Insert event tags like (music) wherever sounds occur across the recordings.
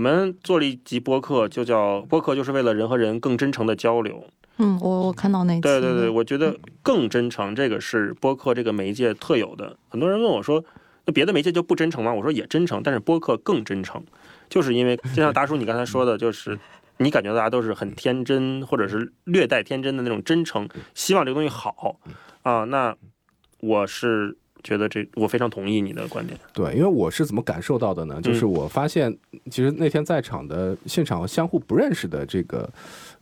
我们做了一集播客，就叫播客，就是为了人和人更真诚的交流。嗯，我我看到那期，对对对，我觉得更真诚，这个是播客这个媒介特有的。很多人问我说，那别的媒介就不真诚吗？我说也真诚，但是播客更真诚，就是因为就像达叔你刚才说的，就是你感觉大家都是很天真，或者是略带天真的那种真诚，希望这个东西好啊。那我是。觉得这我非常同意你的观点。对，因为我是怎么感受到的呢？就是我发现，其实那天在场的现场相互不认识的这个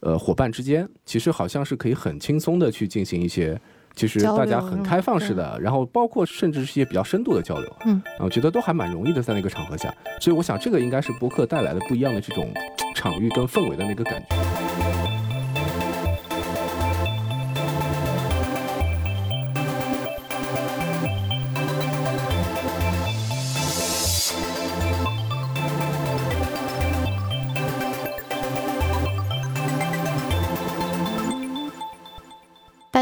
呃伙伴之间，其实好像是可以很轻松的去进行一些，其实大家很开放式的，然后包括甚至是一些比较深度的交流。嗯，我觉得都还蛮容易的，在那个场合下。所以我想，这个应该是播客带来的不一样的这种场域跟氛围的那个感觉。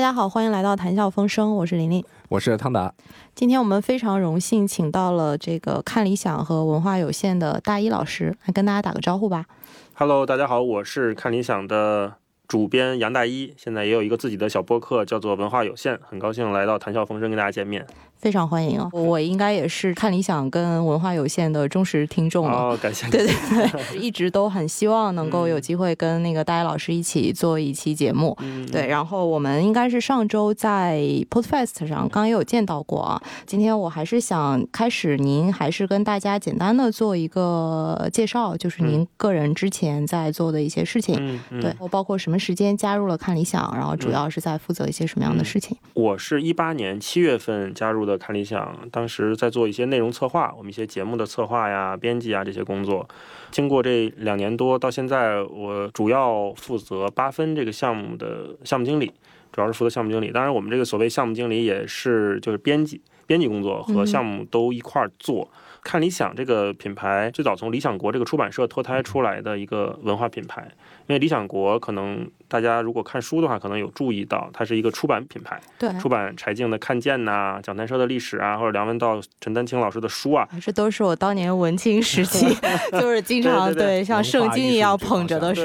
家好，欢迎来到谈笑风生，我是琳琳，我是汤达。今天我们非常荣幸请到了这个看理想和文化有限的大一老师，来跟大家打个招呼吧。Hello，大家好，我是看理想的主编杨大一，现在也有一个自己的小播客，叫做文化有限，很高兴来到谈笑风生跟大家见面。非常欢迎啊！我应该也是看理想跟文化有限的忠实听众了。哦，感谢。(laughs) 对对对，一直都很希望能够有机会跟那个大一老师一起做一期节目。嗯。对，然后我们应该是上周在 Podfest 上刚刚也有见到过啊。今天我还是想开始，您还是跟大家简单的做一个介绍，就是您个人之前在做的一些事情。嗯嗯。对，我包括什么时间加入了看理想，然后主要是在负责一些什么样的事情？我是一八年七月份加入。的看理想，当时在做一些内容策划，我们一些节目的策划呀、编辑啊这些工作。经过这两年多，到现在我主要负责八分这个项目的项目经理，主要是负责项目经理。当然，我们这个所谓项目经理也是就是编辑、编辑工作和项目都一块儿做。看理想这个品牌最早从理想国这个出版社脱胎出来的一个文化品牌，因为理想国可能大家如果看书的话，可能有注意到它是一个出版品牌，对，出版柴静的《看见》呐，讲谈社的历史啊，或者梁文道、陈丹青老师的书啊，这都是我当年文青时期 (laughs) 就是经常对像圣经一样捧着的书。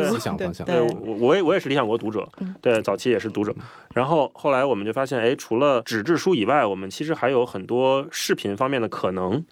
对，我我也我也是理想国读者，对，早期也是读者。然后后来我们就发现，哎，除了纸质书以外，我们其实还有很多视频方面的可能。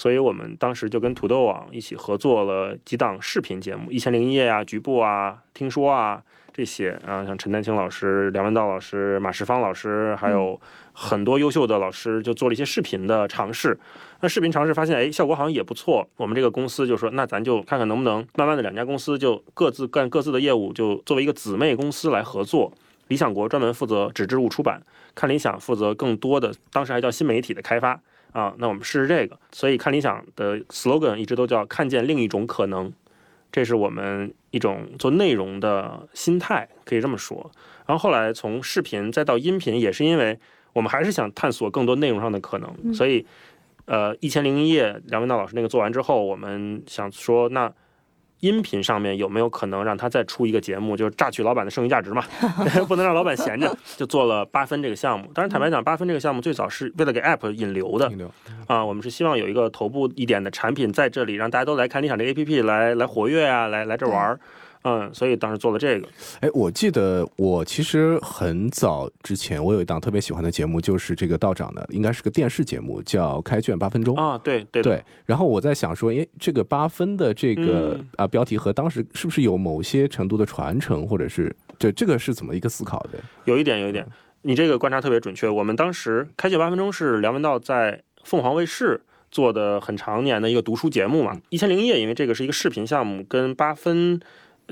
所以我们当时就跟土豆网一起合作了几档视频节目，《一千零一夜》啊，《局部》啊，《听说》啊这些啊，像陈丹青老师、梁文道老师、马世芳老师，还有很多优秀的老师，就做了一些视频的尝试。那视频尝试发现，哎，效果好像也不错。我们这个公司就说，那咱就看看能不能慢慢的两家公司就各自干各自的业务，就作为一个姊妹公司来合作。理想国专门负责纸质物出版，看理想负责更多的，当时还叫新媒体的开发。啊，那我们试试这个。所以看理想的 slogan 一直都叫看见另一种可能，这是我们一种做内容的心态，可以这么说。然后后来从视频再到音频，也是因为我们还是想探索更多内容上的可能。所以，呃，一千零一夜梁文道老师那个做完之后，我们想说那。音频上面有没有可能让他再出一个节目，就是榨取老板的剩余价值嘛？(laughs) (laughs) 不能让老板闲着，就做了八分这个项目。当然，坦白讲，八分这个项目最早是为了给 App 引流的。啊，我们是希望有一个头部一点的产品在这里，让大家都来看理想这 APP 来来活跃啊，来来这玩儿。嗯，所以当时做了这个。哎，我记得我其实很早之前，我有一档特别喜欢的节目，就是这个道长的，应该是个电视节目，叫《开卷八分钟》啊。对对对。然后我在想说，哎，这个八分的这个啊标题和当时是不是有某些程度的传承，或者是这这个是怎么一个思考的？有一点，有一点，你这个观察特别准确。我们当时《开卷八分钟》是梁文道在凤凰卫视做的很长年的一个读书节目嘛，《一千零一夜》，因为这个是一个视频项目，跟八分。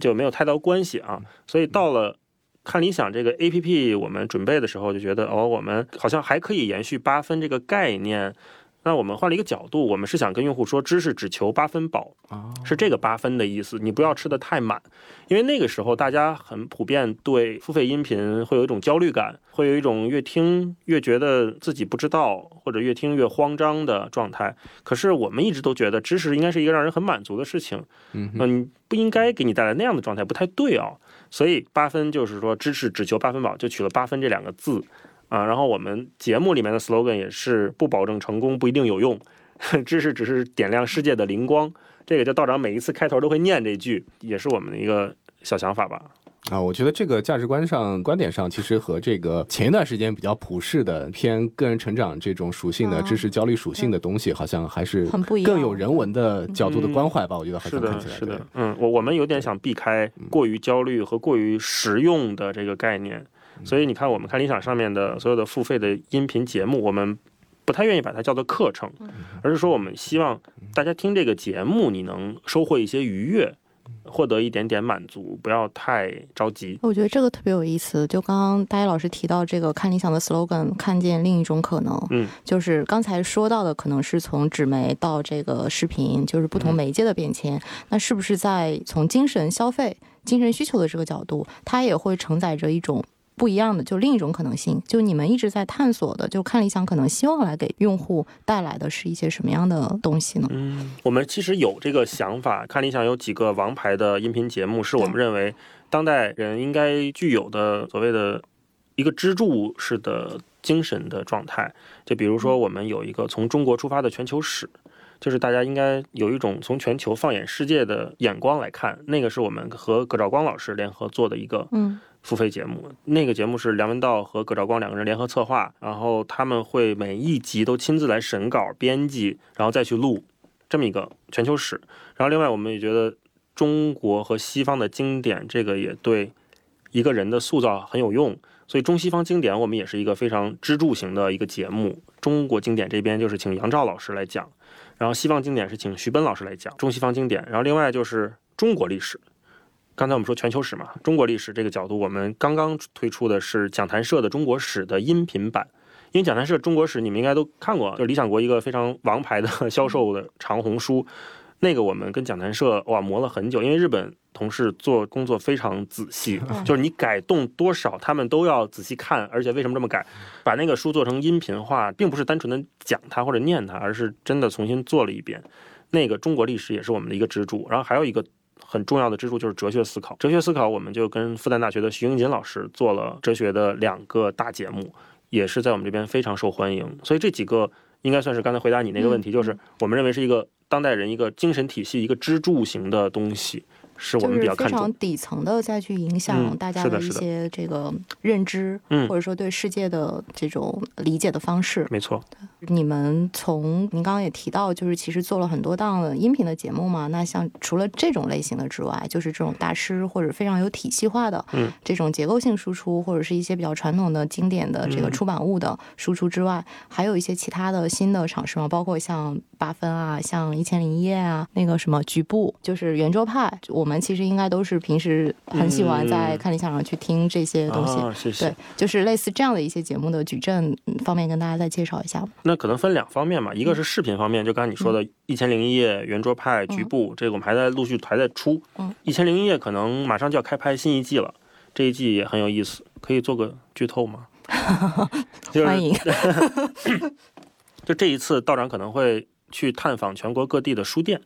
就没有太多关系啊，所以到了看理想这个 A P P，我们准备的时候就觉得，哦，我们好像还可以延续八分这个概念。那我们换了一个角度，我们是想跟用户说，知识只求八分饱啊，是这个八分的意思。你不要吃的太满，因为那个时候大家很普遍对付费音频会有一种焦虑感，会有一种越听越觉得自己不知道，或者越听越慌张的状态。可是我们一直都觉得，知识应该是一个让人很满足的事情，嗯，不应该给你带来那样的状态，不太对啊。所以八分就是说，知识只求八分饱，就取了八分这两个字。啊，然后我们节目里面的 slogan 也是不保证成功，不一定有用，(laughs) 知识只是点亮世界的灵光。这个就道长每一次开头都会念这句，也是我们的一个小想法吧。啊，我觉得这个价值观上、观点上，其实和这个前一段时间比较普世的偏个人成长这种属性的知识焦虑属性的东西，好像还是很不一样，更有人文的角度的关怀吧。我觉得还是看起来是的，嗯，我我们有点想避开过于焦虑和过于实用的这个概念，所以你看，我们看理想上面的所有的付费的音频节目，我们不太愿意把它叫做课程，而是说我们希望大家听这个节目，你能收获一些愉悦。获得一点点满足，不要太着急。我觉得这个特别有意思。就刚刚大一老师提到这个看理想的 slogan，看见另一种可能。嗯，就是刚才说到的，可能是从纸媒到这个视频，就是不同媒介的变迁。那是不是在从精神消费、精神需求的这个角度，它也会承载着一种？不一样的，就另一种可能性，就你们一直在探索的，就看理想可能希望来给用户带来的是一些什么样的东西呢？嗯，我们其实有这个想法，看理想有几个王牌的音频节目，是我们认为当代人应该具有的所谓的一个支柱式的精神的状态。就比如说，我们有一个从中国出发的全球史，就是大家应该有一种从全球放眼世界的眼光来看，那个是我们和葛兆光老师联合做的一个，嗯。付费节目，那个节目是梁文道和葛兆光两个人联合策划，然后他们会每一集都亲自来审稿、编辑，然后再去录这么一个全球史。然后另外，我们也觉得中国和西方的经典，这个也对一个人的塑造很有用。所以中西方经典，我们也是一个非常支柱型的一个节目。中国经典这边就是请杨照老师来讲，然后西方经典是请徐奔老师来讲中西方经典。然后另外就是中国历史。刚才我们说全球史嘛，中国历史这个角度，我们刚刚推出的是讲坛社的中国史的音频版。因为讲坛社中国史你们应该都看过，就是理想国一个非常王牌的销售的长红书，那个我们跟讲坛社哇磨了很久，因为日本同事做工作非常仔细，(laughs) 就是你改动多少，他们都要仔细看，而且为什么这么改，把那个书做成音频化，并不是单纯的讲它或者念它，而是真的重新做了一遍。那个中国历史也是我们的一个支柱，然后还有一个。很重要的支柱就是哲学思考。哲学思考，我们就跟复旦大学的徐英锦老师做了哲学的两个大节目，也是在我们这边非常受欢迎。所以这几个应该算是刚才回答你那个问题，就是我们认为是一个当代人一个精神体系一个支柱型的东西。是我们比较非常底层的，再去影响大家的一些这个认知，或者说对世界的这种理解的方式。没错，你们从您刚刚也提到，就是其实做了很多档的音频的节目嘛。那像除了这种类型的之外，就是这种大师或者非常有体系化的这种结构性输出，或者是一些比较传统的经典的这个出版物的输出之外，还有一些其他的新的尝试吗？包括像八分啊，像一千零一夜啊，那个什么局部，就是圆桌派，我。我们其实应该都是平时很喜欢在看理想上去听这些东西，对，就是类似这样的一些节目的矩阵方面，跟大家再介绍一下。那可能分两方面嘛，一个是视频方面，就刚才你说的《一千零一夜》圆桌派局部，这个我们还在陆续还在出。嗯，《一千零一夜》可能马上就要开拍新一季了，这一季也很有意思，可以做个剧透吗？(laughs) 欢迎。(laughs) 就这一次，道长可能会去探访全国各地的书店。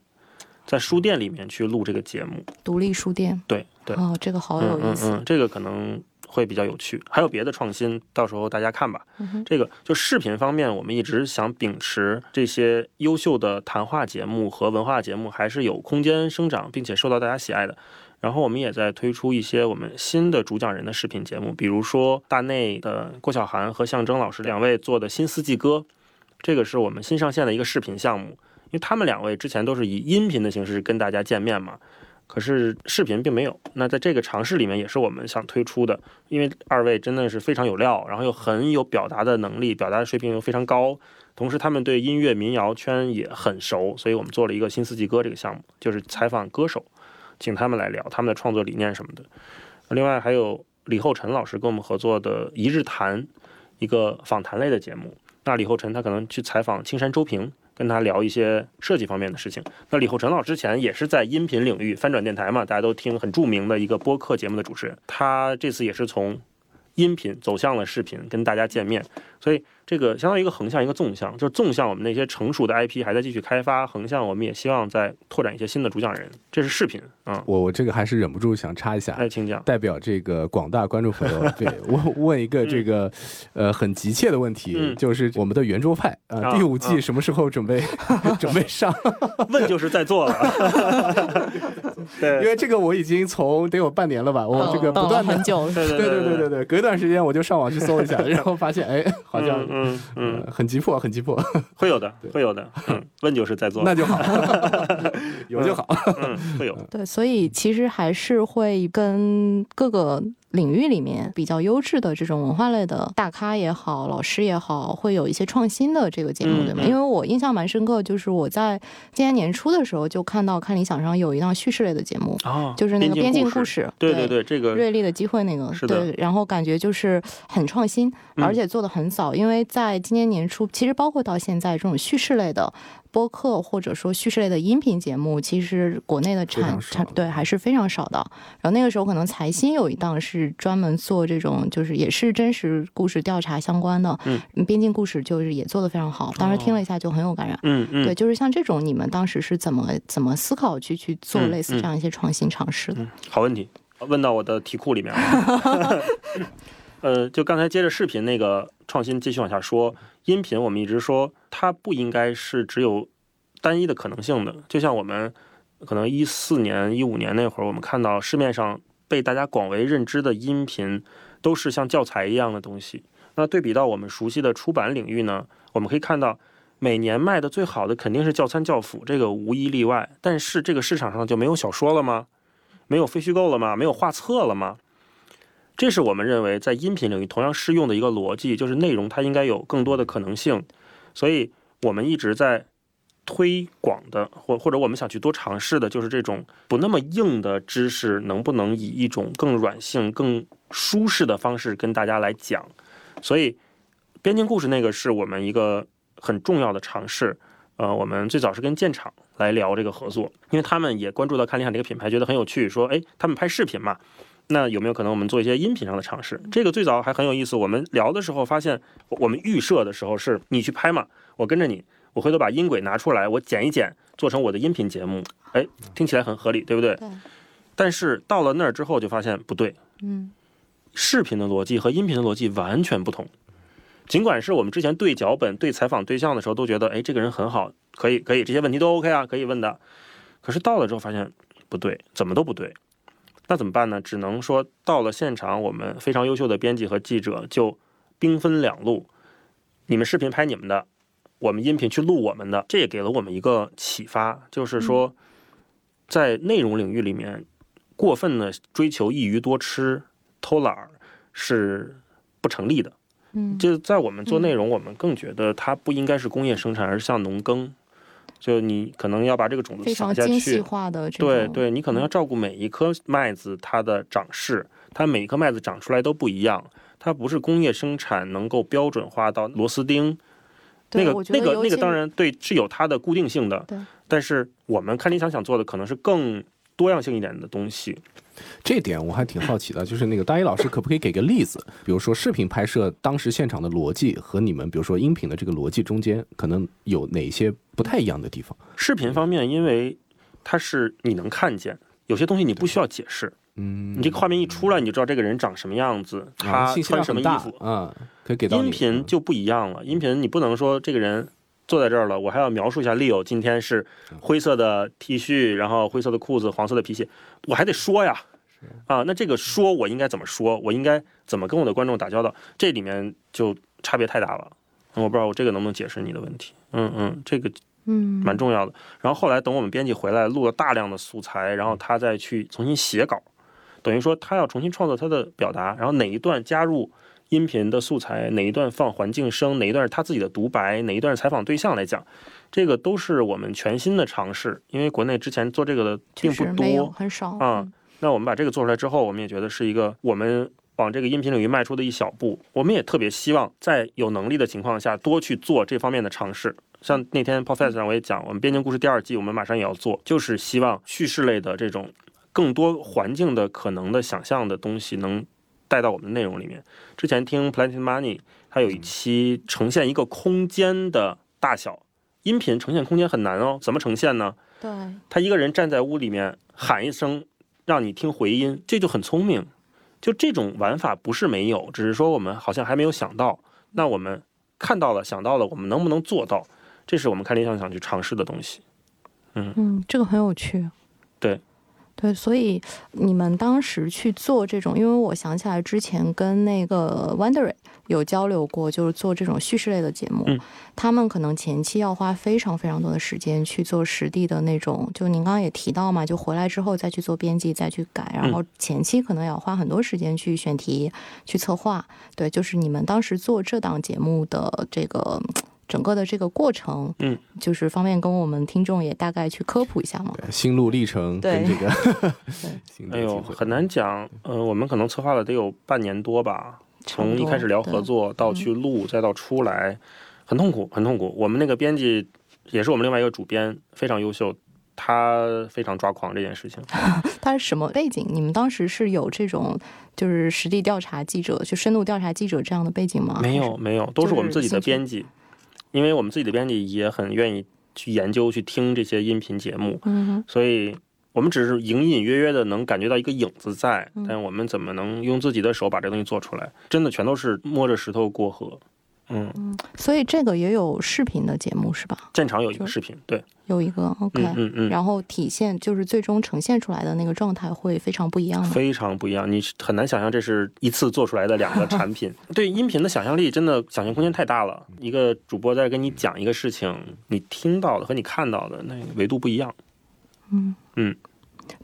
在书店里面去录这个节目，独立书店，对对，哦，这个好有意思，这个可能会比较有趣。还有别的创新，到时候大家看吧。这个就视频方面，我们一直想秉持这些优秀的谈话节目和文化节目还是有空间生长，并且受到大家喜爱的。然后我们也在推出一些我们新的主讲人的视频节目，比如说大内的郭晓涵和象征老师两位做的新四季歌，这个是我们新上线的一个视频项目。因为他们两位之前都是以音频的形式跟大家见面嘛，可是视频并没有。那在这个尝试里面，也是我们想推出的。因为二位真的是非常有料，然后又很有表达的能力，表达的水平又非常高，同时他们对音乐民谣圈也很熟，所以我们做了一个新四季歌这个项目，就是采访歌手，请他们来聊他们的创作理念什么的。另外还有李厚辰老师跟我们合作的一日谈，一个访谈类的节目。那李厚辰他可能去采访青山周平。跟他聊一些设计方面的事情。那李厚成老之前也是在音频领域翻转电台嘛，大家都听很著名的一个播客节目的主持人。他这次也是从音频走向了视频，跟大家见面。所以这个相当于一个横向一个纵向，就是纵向我们那些成熟的 IP 还在继续开发，横向我们也希望再拓展一些新的主讲人。这是视频啊，我我这个还是忍不住想插一下，哎，请讲。代表这个广大观众朋友，(laughs) 对问问一个这个呃很急切的问题，就是我们的圆桌派啊，第五季什么时候准备 (laughs) 准备上？问就是在做了。(laughs) 对，因为这个我已经从得有半年了吧，我这个不断很久，对对对对对对，隔一段时间我就上网去搜一下，然后发现哎，好像嗯嗯很急迫，很急迫，(laughs) 会有的，会有的。嗯，问就是在做，那就好，(laughs) 有就好，嗯，会有。对，所以其实还是会跟各个。领域里面比较优质的这种文化类的大咖也好，老师也好，会有一些创新的这个节目，对吗？因为我印象蛮深刻，就是我在今年年初的时候就看到看理想上有一档叙事类的节目，就是那个边境故事，对对对，这个锐利的机会那个，对，然后感觉就是很创新，而且做的很早，因为在今年年初，其实包括到现在这种叙事类的。播客或者说叙事类的音频节目，其实国内的产产对还是非常少的。然后那个时候可能财新有一档是专门做这种，就是也是真实故事调查相关的，嗯，边境故事就是也做的非常好。当时听了一下就很有感染，嗯嗯，对，就是像这种，你们当时是怎么怎么思考去去做类似这样一些创新尝试的？好问题，问到我的题库里面了。(laughs) (laughs) 呃，就刚才接着视频那个创新继续往下说。音频我们一直说它不应该是只有单一的可能性的，就像我们可能一四年、一五年那会儿，我们看到市面上被大家广为认知的音频都是像教材一样的东西。那对比到我们熟悉的出版领域呢，我们可以看到每年卖的最好的肯定是教参教辅，这个无一例外。但是这个市场上就没有小说了吗？没有非虚构了吗？没有画册了吗？这是我们认为在音频领域同样适用的一个逻辑，就是内容它应该有更多的可能性，所以我们一直在推广的，或或者我们想去多尝试的，就是这种不那么硬的知识，能不能以一种更软性、更舒适的方式跟大家来讲？所以边境故事那个是我们一个很重要的尝试。呃，我们最早是跟建厂来聊这个合作，因为他们也关注到看理想这个品牌，觉得很有趣，说，哎，他们拍视频嘛。那有没有可能我们做一些音频上的尝试？这个最早还很有意思。我们聊的时候发现，我们预设的时候是你去拍嘛，我跟着你，我回头把音轨拿出来，我剪一剪，做成我的音频节目。哎，听起来很合理，对不对？对。但是到了那儿之后，就发现不对。嗯。视频的逻辑和音频的逻辑完全不同。尽管是我们之前对脚本、对采访对象的时候都觉得，哎，这个人很好，可以，可以，这些问题都 OK 啊，可以问的。可是到了之后发现不对，怎么都不对。那怎么办呢？只能说到了现场，我们非常优秀的编辑和记者就兵分两路，你们视频拍你们的，我们音频去录我们的。这也给了我们一个启发，就是说，在内容领域里面，过分的追求一鱼多吃、偷懒儿是不成立的。嗯，就在我们做内容，我们更觉得它不应该是工业生产，而是像农耕。就你可能要把这个种子撒下去，对对，你可能要照顾每一颗麦子它的长势，它每一颗麦子长出来都不一样，它不是工业生产能够标准化到螺丝钉，那个那个那个当然对是有它的固定性的，但是我们看理想想做的可能是更多样性一点的东西。这点我还挺好奇的，(laughs) 就是那个大一老师可不可以给个例子？比如说视频拍摄当时现场的逻辑和你们比如说音频的这个逻辑中间可能有哪些不太一样的地方？视频方面，因为它是你能看见，有些东西你不需要解释。嗯，你这个画面一出来，你就知道这个人长什么样子，他穿什么衣服。嗯，可以给到音频就不一样了，音频你不能说这个人坐在这儿了，我还要描述一下 Leo 今天是灰色的 T 恤，然后灰色的裤子，黄色的皮鞋，我还得说呀。啊，那这个说我应该怎么说？我应该怎么跟我的观众打交道？这里面就差别太大了。我不知道我这个能不能解释你的问题。嗯嗯，这个嗯蛮重要的。然后后来等我们编辑回来，录了大量的素材，然后他再去重新写稿，等于说他要重新创作他的表达。然后哪一段加入音频的素材，哪一段放环境声，哪一段是他自己的独白，哪一段是采访对象来讲，这个都是我们全新的尝试。因为国内之前做这个的并不多，很少啊。那我们把这个做出来之后，我们也觉得是一个我们往这个音频领域迈出的一小步。我们也特别希望在有能力的情况下多去做这方面的尝试。像那天 p o f e s s 上我也讲，我们边境故事第二季我们马上也要做，就是希望叙事类的这种更多环境的可能的想象的东西能带到我们的内容里面。之前听 Planet Money，它有一期呈现一个空间的大小，音频呈现空间很难哦，怎么呈现呢？对，他一个人站在屋里面喊一声，让你听回音，这就很聪明。就这种玩法不是没有，只是说我们好像还没有想到。那我们看到了，想到了，我们能不能做到？这是我们看理想想去尝试的东西。嗯嗯，这个很有趣。对。对，所以你们当时去做这种，因为我想起来之前跟那个 Wondery 有交流过，就是做这种叙事类的节目，他们可能前期要花非常非常多的时间去做实地的那种，就您刚刚也提到嘛，就回来之后再去做编辑，再去改，然后前期可能要花很多时间去选题、去策划。对，就是你们当时做这档节目的这个。整个的这个过程，嗯，就是方便跟我们听众也大概去科普一下吗？心路历程，对这个，(laughs) 哎呦，很难讲。呃，我们可能策划了得有半年多吧，从一开始聊合作到去录，再到出来，很痛苦，很痛苦。我们那个编辑也是我们另外一个主编，非常优秀，他非常抓狂这件事情。(laughs) 他是什么背景？你们当时是有这种就是实地调查记者，就深度调查记者这样的背景吗？没有，没有，都是我们自己的编辑。因为我们自己的编辑也很愿意去研究、去听这些音频节目，嗯，所以我们只是隐隐约约的能感觉到一个影子在，但我们怎么能用自己的手把这东西做出来？真的全都是摸着石头过河。嗯，所以这个也有视频的节目是吧？现场有一个视频，对，有一个 OK，嗯嗯，然后体现就是最终呈现出来的那个状态会非常不一样非常不一样，你很难想象这是一次做出来的两个产品。(laughs) 对音频的想象力真的想象空间太大了，一个主播在跟你讲一个事情，你听到的和你看到的那维度不一样。嗯嗯。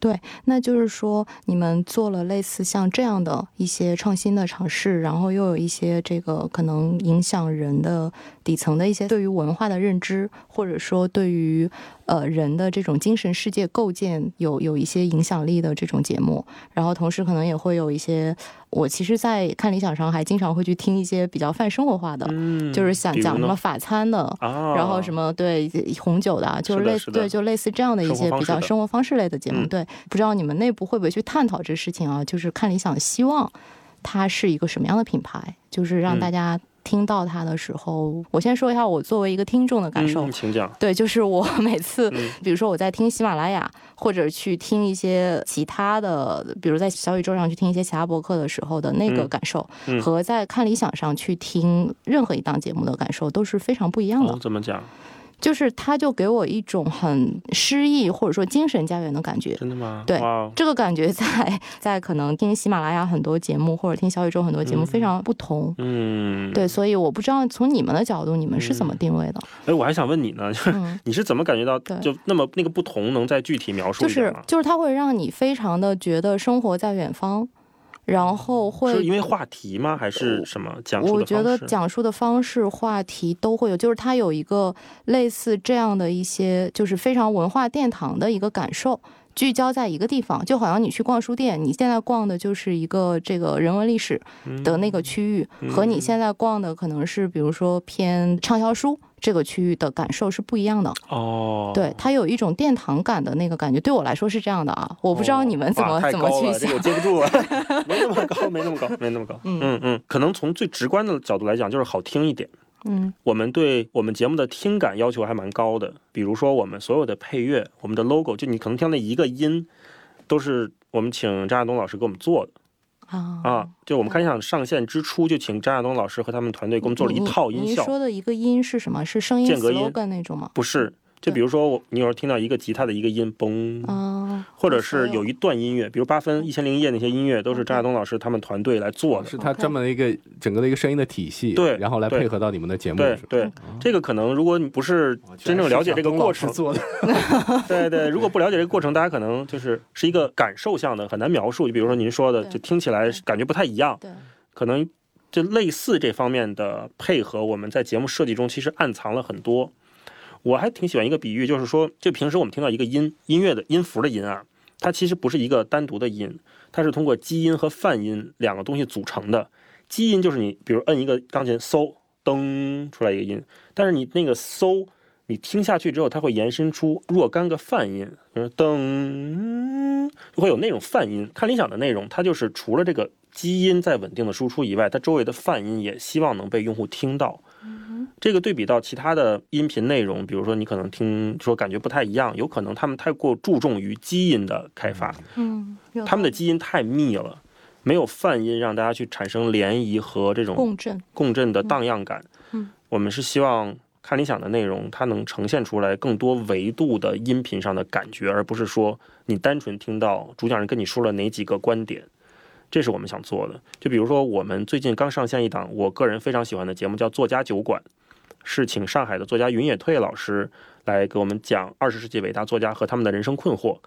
对，那就是说，你们做了类似像这样的一些创新的尝试，然后又有一些这个可能影响人的底层的一些对于文化的认知，或者说对于。呃，人的这种精神世界构建有有一些影响力的这种节目，然后同时可能也会有一些，我其实，在看理想上还经常会去听一些比较泛生活化的，就是想讲什么法餐的，然后什么对红酒的，就是类似对就类似这样的一些比较生活方式类的节目。对，不知道你们内部会不会去探讨这事情啊？就是看理想希望它是一个什么样的品牌，就是让大家。听到它的时候，我先说一下我作为一个听众的感受。请讲。对，就是我每次，比如说我在听喜马拉雅，或者去听一些其他的，比如在小宇宙上去听一些其他博客的时候的那个感受，和在看理想上去听任何一档节目的感受都是非常不一样的。怎么讲？就是他，就给我一种很诗意或者说精神家园的感觉。真的吗？对，这个感觉在在可能听喜马拉雅很多节目或者听小宇宙很多节目非常不同。嗯，对，所以我不知道从你们的角度，你们是怎么定位的？哎，我还想问你呢，就是你是怎么感觉到就那么那个不同？能再具体描述一下吗？就是就是它会让你非常的觉得生活在远方。然后会是因为话题吗？还是什么讲述？我觉得讲述的方式、话题都会有，就是它有一个类似这样的一些，就是非常文化殿堂的一个感受，聚焦在一个地方，就好像你去逛书店，你现在逛的就是一个这个人文历史的那个区域，和你现在逛的可能是比如说偏畅销书。这个区域的感受是不一样的。哦，对，它有一种殿堂感的那个感觉，对我来说是这样的啊，我不知道你们怎么怎么去想，接不住了，(laughs) 没那么高，没那么高，没那么高，嗯嗯，可能从最直观的角度来讲，就是好听一点，嗯，我们对我们节目的听感要求还蛮高的，比如说我们所有的配乐，我们的 logo，就你可能听那一个音，都是我们请张亚东老师给我们做的。啊就我们看理想上线之初，就请张亚东老师和他们团队给我们做了一套音效。您说的一个音是什么？是声音 slogan 那种吗？不是。就比如说，我你有时候听到一个吉他的一个音，嘣，或者是有一段音乐，比如八分、一千零一夜那些音乐，都是张亚东老师他们团队来做的，是他专门的一个整个的一个声音的体系，对，然后来配合到你们的节目。对对，这个可能如果你不是真正了解这个过程做的，(laughs) 对对，如果不了解这个过程，大家可能就是是一个感受向的，很难描述。就比如说您说的，就听起来感觉不太一样，对，可能就类似这方面的配合，我们在节目设计中其实暗藏了很多。我还挺喜欢一个比喻，就是说，就平时我们听到一个音音乐的音符的音啊，它其实不是一个单独的音，它是通过基音和泛音两个东西组成的。基音就是你，比如摁一个钢琴，嗖噔出来一个音，但是你那个嗖，你听下去之后，它会延伸出若干个泛音，比如噔，就会有那种泛音。看理想的内容，它就是除了这个基因在稳定的输出以外，它周围的泛音也希望能被用户听到。这个对比到其他的音频内容，比如说你可能听说感觉不太一样，有可能他们太过注重于基因的开发，嗯，他们的基因太密了，没有泛音让大家去产生涟漪和这种共振，共振的荡漾感。嗯，我们是希望看理想的内容，它能呈现出来更多维度的音频上的感觉，而不是说你单纯听到主讲人跟你说了哪几个观点。这是我们想做的。就比如说，我们最近刚上线一档我个人非常喜欢的节目，叫《作家酒馆》，是请上海的作家云野退老师来给我们讲二十世纪伟大作家和他们的人生困惑。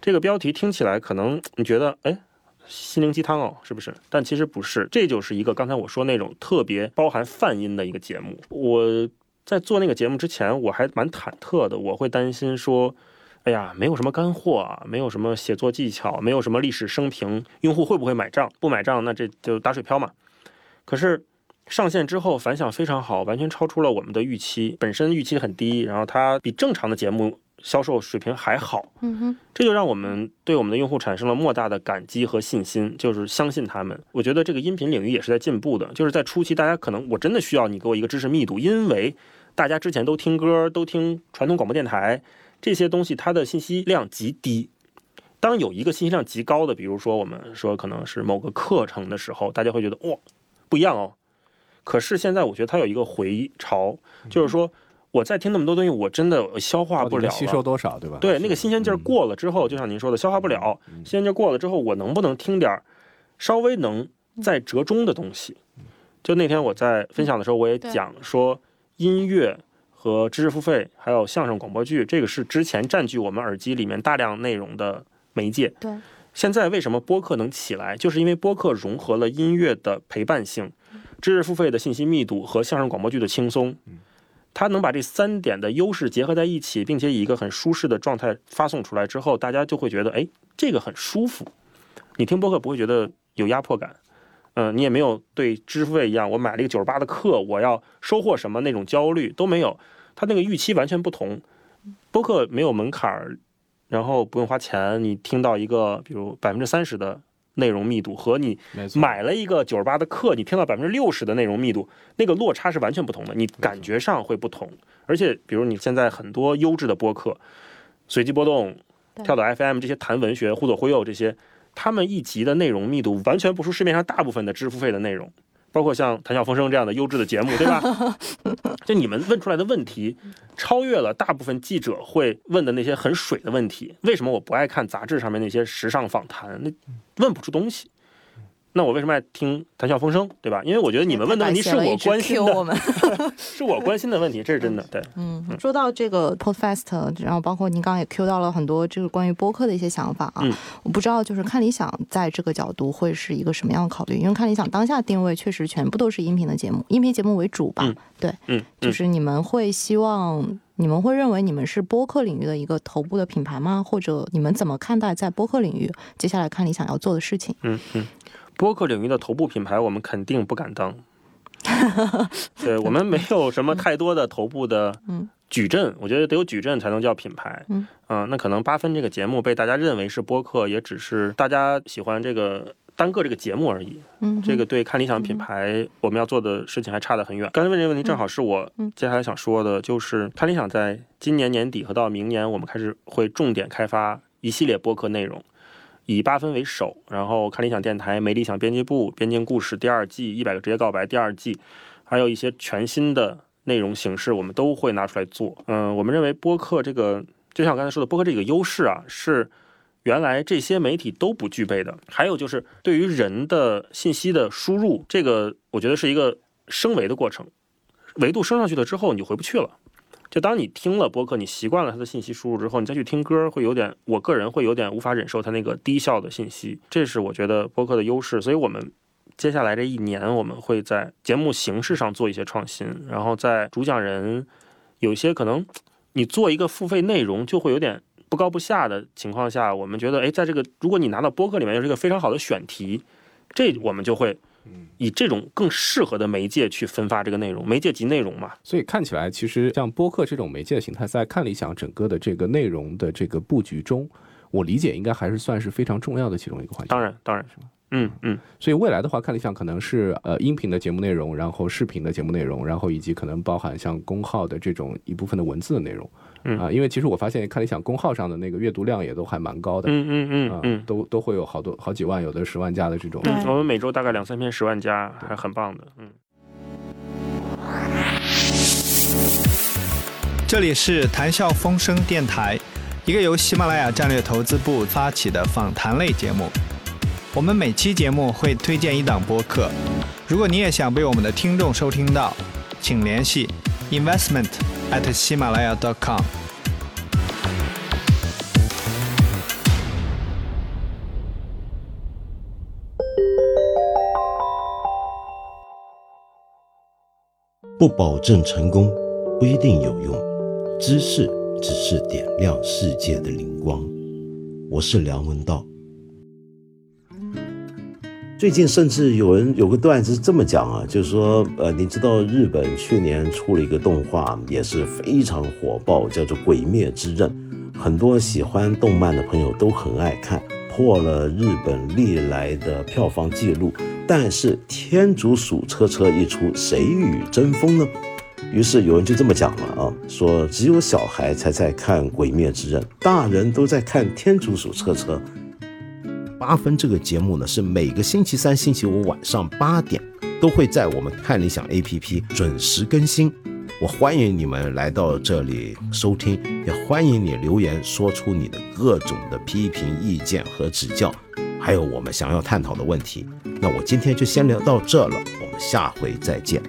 这个标题听起来可能你觉得，哎，心灵鸡汤哦，是不是？但其实不是，这就是一个刚才我说那种特别包含泛音的一个节目。我在做那个节目之前，我还蛮忐忑的，我会担心说。哎呀，没有什么干货啊，没有什么写作技巧，没有什么历史生平，用户会不会买账？不买账，那这就打水漂嘛。可是上线之后反响非常好，完全超出了我们的预期。本身预期很低，然后它比正常的节目销售水平还好。嗯哼，这就让我们对我们的用户产生了莫大的感激和信心，就是相信他们。我觉得这个音频领域也是在进步的，就是在初期，大家可能我真的需要你给我一个知识密度，因为大家之前都听歌，都听传统广播电台。这些东西它的信息量极低，当有一个信息量极高的，比如说我们说可能是某个课程的时候，大家会觉得哇不一样哦。可是现在我觉得它有一个回潮，就是说我在听那么多东西，我真的消化不了，吸收多少对吧？对，那个新鲜劲儿过了之后，就像您说的，消化不了，新鲜劲儿过了之后，我能不能听点稍微能再折中的东西？就那天我在分享的时候，我也讲说音乐。和知识付费，还有相声广播剧，这个是之前占据我们耳机里面大量内容的媒介。对，现在为什么播客能起来，就是因为播客融合了音乐的陪伴性、知识付费的信息密度和相声广播剧的轻松。它能把这三点的优势结合在一起，并且以一个很舒适的状态发送出来之后，大家就会觉得，哎，这个很舒服。你听播客不会觉得有压迫感。嗯，你也没有对支付费一样，我买了一个九十八的课，我要收获什么那种焦虑都没有。他那个预期完全不同。播客没有门槛儿，然后不用花钱，你听到一个比如百分之三十的内容密度，和你买了一个九十八的课，你听到百分之六十的内容密度，那个落差是完全不同的，你感觉上会不同。而且，比如你现在很多优质的播客，随机波动、跳岛 FM 这些谈文学、忽左忽右这些。他们一集的内容密度完全不输市面上大部分的支付费的内容，包括像《谈笑风生》这样的优质的节目，对吧？(laughs) 就你们问出来的问题，超越了大部分记者会问的那些很水的问题。为什么我不爱看杂志上面那些时尚访谈？那问不出东西。那我为什么爱听谈笑风生，对吧？因为我觉得你们问的问题是我关心的，(laughs) 是我关心的问题，这是真的。对，嗯，说到这个 Podcast，然后包括您刚刚也 Q 到了很多这个关于播客的一些想法啊。我不知道就是看理想在这个角度会是一个什么样的考虑，因为看理想当下定位确实全部都是音频的节目，音频节目为主吧？对，嗯，就是你们会希望，你们会认为你们是播客领域的一个头部的品牌吗？或者你们怎么看待在播客领域接下来看理想要做的事情？嗯嗯。播客领域的头部品牌，我们肯定不敢当。(laughs) 对我们没有什么太多的头部的矩阵，我觉得得有矩阵才能叫品牌。嗯，那可能八分这个节目被大家认为是播客，也只是大家喜欢这个单个这个节目而已。嗯，这个对看理想品牌我们要做的事情还差得很远。刚才问这个问题，正好是我接下来想说的，就是看理想在今年年底和到明年，我们开始会重点开发一系列播客内容。以八分为首，然后看理想电台、没理想编辑部、边境故事第二季、一百个职业告白第二季，还有一些全新的内容形式，我们都会拿出来做。嗯，我们认为播客这个，就像我刚才说的，播客这个优势啊，是原来这些媒体都不具备的。还有就是对于人的信息的输入，这个我觉得是一个升维的过程，维度升上去了之后，你就回不去了。就当你听了播客，你习惯了它的信息输入之后，你再去听歌，会有点，我个人会有点无法忍受它那个低效的信息。这是我觉得播客的优势。所以，我们接下来这一年，我们会在节目形式上做一些创新，然后在主讲人有一些可能你做一个付费内容就会有点不高不下的情况下，我们觉得，哎，在这个如果你拿到播客里面又是一个非常好的选题，这我们就会。以这种更适合的媒介去分发这个内容，媒介及内容嘛。所以看起来，其实像播客这种媒介形态，在看理想整个的这个内容的这个布局中，我理解应该还是算是非常重要的其中一个环节。当然，当然是吧。嗯嗯，所以未来的话，看理想可能是呃音频的节目内容，然后视频的节目内容，然后以及可能包含像公号的这种一部分的文字的内容。嗯啊，因为其实我发现看理想公号上的那个阅读量也都还蛮高的。嗯嗯嗯嗯，都都会有好多好几万，有的十万加的这种。嗯，我们每周大概两三篇十万加，还很棒的。嗯。这里是谈笑风生电台，一个由喜马拉雅战略投资部发起的访谈类节目。我们每期节目会推荐一档播客，如果你也想被我们的听众收听到，请联系 investment at 喜马拉雅 .com。不保证成功，不一定有用。知识只是点亮世界的灵光。我是梁文道。最近甚至有人有个段子是这么讲啊，就是说，呃，你知道日本去年出了一个动画，也是非常火爆，叫做《鬼灭之刃》，很多喜欢动漫的朋友都很爱看，破了日本历来的票房纪录。但是天竺鼠车车一出，谁与争锋呢？于是有人就这么讲了啊，说只有小孩才在看《鬼灭之刃》，大人都在看天竺鼠车车。八分这个节目呢，是每个星期三、星期五晚上八点都会在我们看理想 APP 准时更新。我欢迎你们来到这里收听，也欢迎你留言说出你的各种的批评意见和指教，还有我们想要探讨的问题。那我今天就先聊到这了，我们下回再见。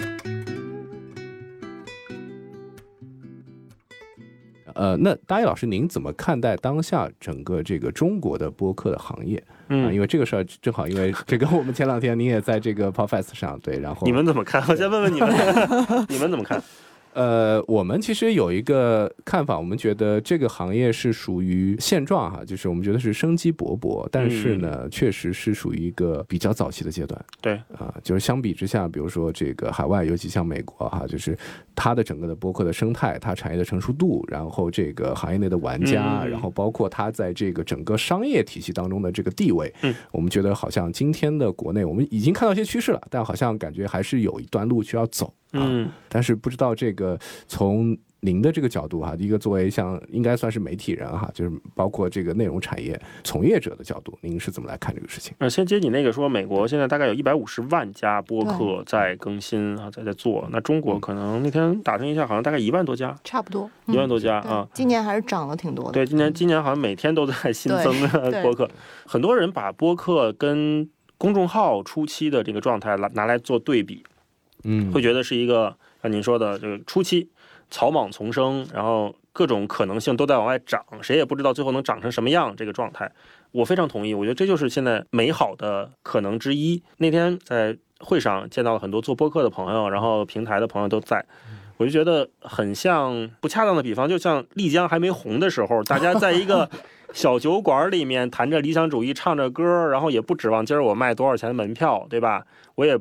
呃，那大一老师，您怎么看待当下整个这个中国的播客的行业？嗯，因为这个事儿正好，因为这个我们前两天您也在这个 p o f e s s 上，对，然后你们怎么看？我先问问你们，(laughs) 你们怎么看？呃，我们其实有一个看法，我们觉得这个行业是属于现状哈，就是我们觉得是生机勃勃，但是呢，确实是属于一个比较早期的阶段。对啊，就是相比之下，比如说这个海外，尤其像美国哈，就是它的整个的播客的生态，它产业的成熟度，然后这个行业内的玩家，然后包括它在这个整个商业体系当中的这个地位，嗯，我们觉得好像今天的国内，我们已经看到一些趋势了，但好像感觉还是有一段路需要走。嗯，但是不知道这个从您的这个角度哈，一个作为像应该算是媒体人哈，就是包括这个内容产业从业者的角度，您是怎么来看这个事情？呃，先接你那个说，美国现在大概有一百五十万家播客在更新啊，在在做。那中国可能那天打听一下，好像大概一万多家，差不多一万多家啊。今年还是涨了挺多的。对，今年今年好像每天都在新增的 (laughs) 播客。很多人把播客跟公众号初期的这个状态拿拿来做对比。嗯，会觉得是一个像您说的就是初期草莽丛生，然后各种可能性都在往外长，谁也不知道最后能长成什么样这个状态。我非常同意，我觉得这就是现在美好的可能之一。那天在会上见到了很多做播客的朋友，然后平台的朋友都在，我就觉得很像不恰当的比方，就像丽江还没红的时候，大家在一个 (laughs) 小酒馆里面谈着理想主义，唱着歌，然后也不指望今儿我卖多少钱的门票，对吧？我也。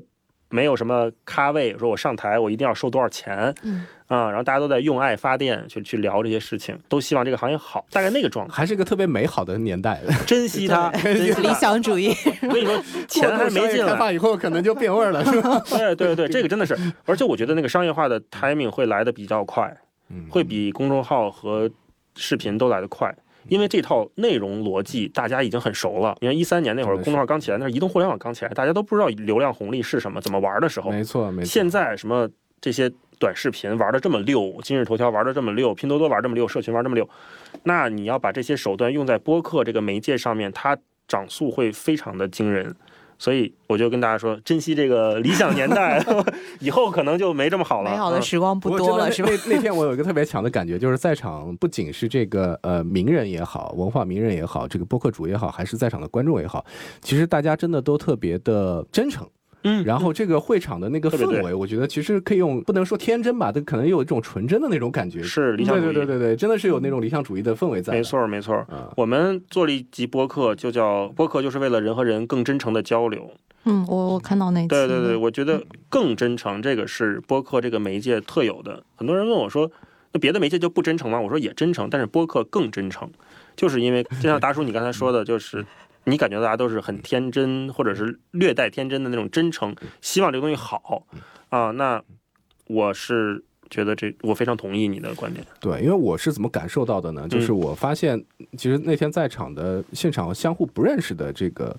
没有什么咖位，说我上台我一定要收多少钱，嗯。啊，然后大家都在用爱发电去去聊这些事情，都希望这个行业好，大概那个状态，还是一个特别美好的年代，珍惜它，(laughs) 理想主义。我跟你说，钱还没进来，开放以后可能就变味了，是吧？(laughs) 对对对，这个真的是，而且我觉得那个商业化的 timing 会来的比较快，会比公众号和视频都来的快。因为这套内容逻辑大家已经很熟了。你看一三年那会儿公众号刚起来，那是移动互联网刚起来，大家都不知道流量红利是什么，怎么玩的时候。没错，没错。现在什么这些短视频玩的这么溜，今日头条玩的这么溜，拼多多玩这么溜，社群玩这么溜，那你要把这些手段用在播客这个媒介上面，它涨速会非常的惊人。所以我就跟大家说，珍惜这个理想年代，(laughs) 以后可能就没这么好了。美好的时光不多了，是吧？那那天我有一个特别强的感觉，就是在场不仅是这个呃名人也好，文化名人也好，这个播客主也好，还是在场的观众也好，其实大家真的都特别的真诚。嗯，然后这个会场的那个氛围，我觉得其实可以用不能说天真吧，但可能有一种纯真的那种感觉。是理想主义，对对对对对，真的是有那种理想主义的氛围在。没错没错，我们做了一集播客，就叫播客，就是为了人和人更真诚的交流。嗯，我我看到那对对对，我觉得更真诚，这个是播客这个媒介特有的。很多人问我说，那别的媒介就不真诚吗？我说也真诚，但是播客更真诚。就是因为就像达叔你刚才说的，就是你感觉大家都是很天真，或者是略带天真的那种真诚，希望这个东西好啊。那我是觉得这我非常同意你的观点。对，因为我是怎么感受到的呢？就是我发现，其实那天在场的现场相互不认识的这个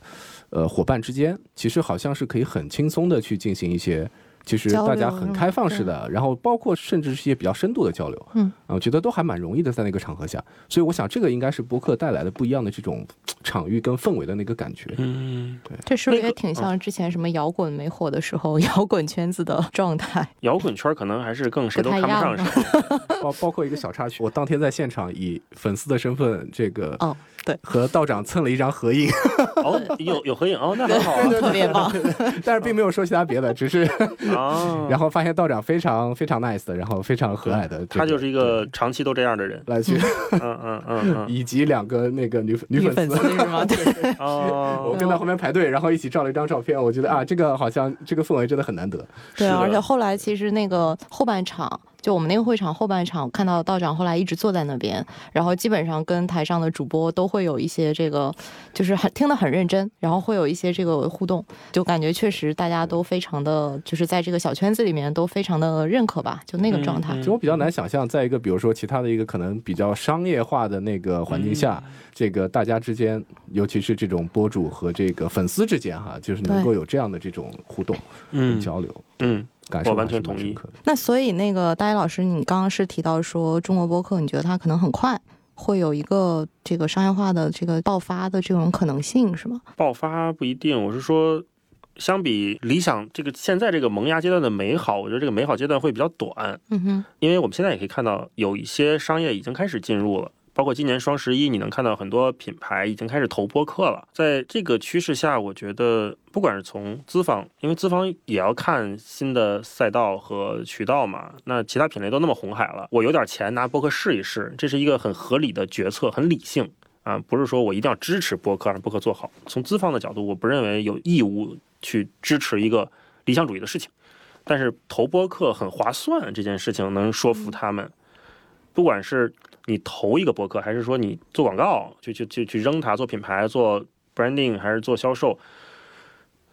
呃伙伴之间，其实好像是可以很轻松的去进行一些。其实大家很开放式的，然后包括甚至是一些比较深度的交流，嗯，我觉得都还蛮容易的，在那个场合下，所以我想这个应该是播客带来的不一样的这种场域跟氛围的那个感觉，嗯，对，这是不是也挺像之前什么摇滚没火的时候，(laughs) 摇滚圈子的状态？摇滚圈可能还是更谁都看不上谁，(laughs) 包包括一个小插曲，我当天在现场以粉丝的身份，这个哦，对，和道长蹭了一张合影，哦，有有合影哦，那很好啊，特别棒，(laughs) 但是并没有说其他别的，只是。啊，然后发现道长非常非常 nice，然后非常和蔼的，他就是一个长期都这样的人来去，嗯嗯嗯嗯，(laughs) 以及两个那个女女粉丝是吗？对，(laughs) 哦，我跟在后面排队，然后一起照了一张照片，我觉得啊，这个好像这个氛围真的很难得。对，而且后来其实那个后半场。就我们那个会场后半场，看到道长后来一直坐在那边，然后基本上跟台上的主播都会有一些这个，就是很听得很认真，然后会有一些这个互动，就感觉确实大家都非常的，就是在这个小圈子里面都非常的认可吧，就那个状态。其实我比较难想象，在一个比如说其他的一个可能比较商业化的那个环境下，这个大家之间，尤其是这种博主和这个粉丝之间哈，就是能够有这样的这种互动、嗯交流，嗯。我完全同意。那所以那个大一老师，你刚刚是提到说中国播客，你觉得它可能很快会有一个这个商业化的这个爆发的这种可能性是吗？爆发不一定，我是说，相比理想这个现在这个萌芽阶段的美好，我觉得这个美好阶段会比较短。嗯哼，因为我们现在也可以看到有一些商业已经开始进入了。包括今年双十一，你能看到很多品牌已经开始投播客了。在这个趋势下，我觉得不管是从资方，因为资方也要看新的赛道和渠道嘛。那其他品类都那么红海了，我有点钱拿播客试一试，这是一个很合理的决策，很理性啊，不是说我一定要支持播客让播客做好。从资方的角度，我不认为有义务去支持一个理想主义的事情，但是投播客很划算这件事情能说服他们，不管是。你投一个博客，还是说你做广告，去去去去扔它，做品牌，做 branding，还是做销售，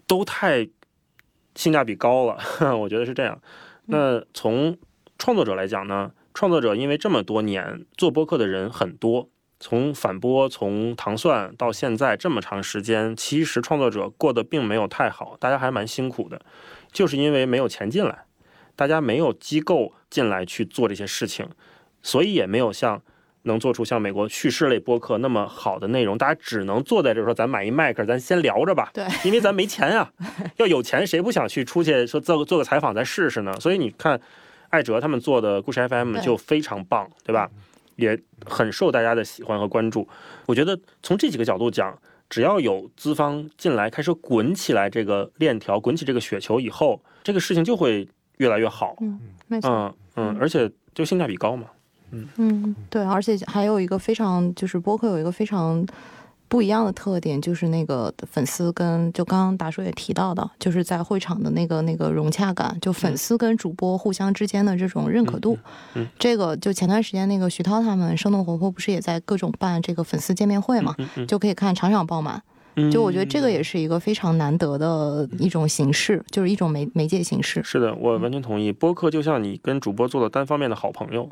都太性价比高了，(laughs) 我觉得是这样。那从创作者来讲呢，创作者因为这么多年做播客的人很多，从反播，从糖蒜到现在这么长时间，其实创作者过得并没有太好，大家还蛮辛苦的，就是因为没有钱进来，大家没有机构进来去做这些事情。所以也没有像能做出像美国叙事类播客那么好的内容，大家只能坐在这说，咱买一麦克，咱先聊着吧。对，因为咱没钱啊，(laughs) 要有钱谁不想去出去说做个做个采访再试试呢？所以你看，艾哲他们做的故事 FM 就非常棒，对吧？也很受大家的喜欢和关注。我觉得从这几个角度讲，只要有资方进来开始滚起来这个链条，滚起这个雪球以后，这个事情就会越来越好。嗯，没错。嗯嗯，而且就性价比高嘛。嗯对，而且还有一个非常，就是播客有一个非常不一样的特点，就是那个粉丝跟就刚刚达叔也提到的，就是在会场的那个那个融洽感，就粉丝跟主播互相之间的这种认可度。嗯，这个就前段时间那个徐涛他们生动活泼不是也在各种办这个粉丝见面会嘛，就可以看场场爆满。就我觉得这个也是一个非常难得的一种形式，就是一种媒媒介形式。是的，我完全同意。播客就像你跟主播做了单方面的好朋友。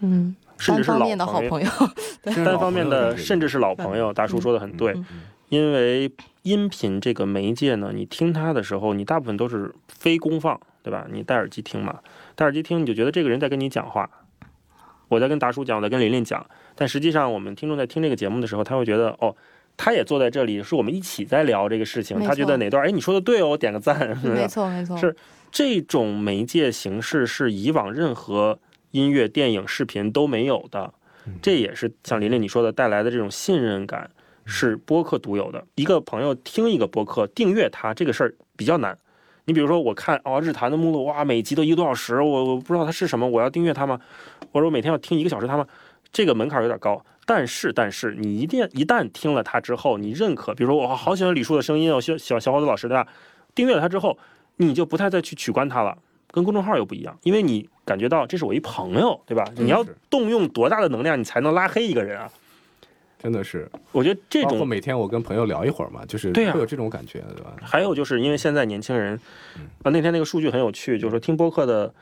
嗯，甚至是的好朋友，(laughs) 单方面的甚至是老朋友。大叔说的很对，因为音频这个媒介呢，你听它的时候，你大部分都是非公放，对吧？你戴耳机听嘛，戴耳机听你就觉得这个人在跟你讲话，我在跟达叔讲，我在跟琳琳讲，但实际上我们听众在听这个节目的时候，他会觉得哦，他也坐在这里，是我们一起在聊这个事情，他觉得哪段哎你说的对哦，我点个赞，没错没错，(laughs) 是这种媒介形式是以往任何。音乐、电影、视频都没有的，这也是像琳琳你说的带来的这种信任感，是播客独有的。一个朋友听一个播客，订阅它这个事儿比较难。你比如说，我看哦，日坛的目录，哇，每集都一个多小时，我我不知道它是什么，我要订阅它吗？我说我每天要听一个小时它吗？这个门槛有点高。但是，但是你一定一旦听了它之后，你认可，比如说我好喜欢李叔的声音，我喜喜欢小伙子老师对吧？订阅了它之后，你就不太再去取关它了。跟公众号又不一样，因为你感觉到这是我一朋友，对吧？你要动用多大的能量，你才能拉黑一个人啊？真的是，我觉得这种每天我跟朋友聊一会儿嘛，就是对会有这种感觉，对吧？还有就是因为现在年轻人，啊，那天那个数据很有趣，就是说听播客的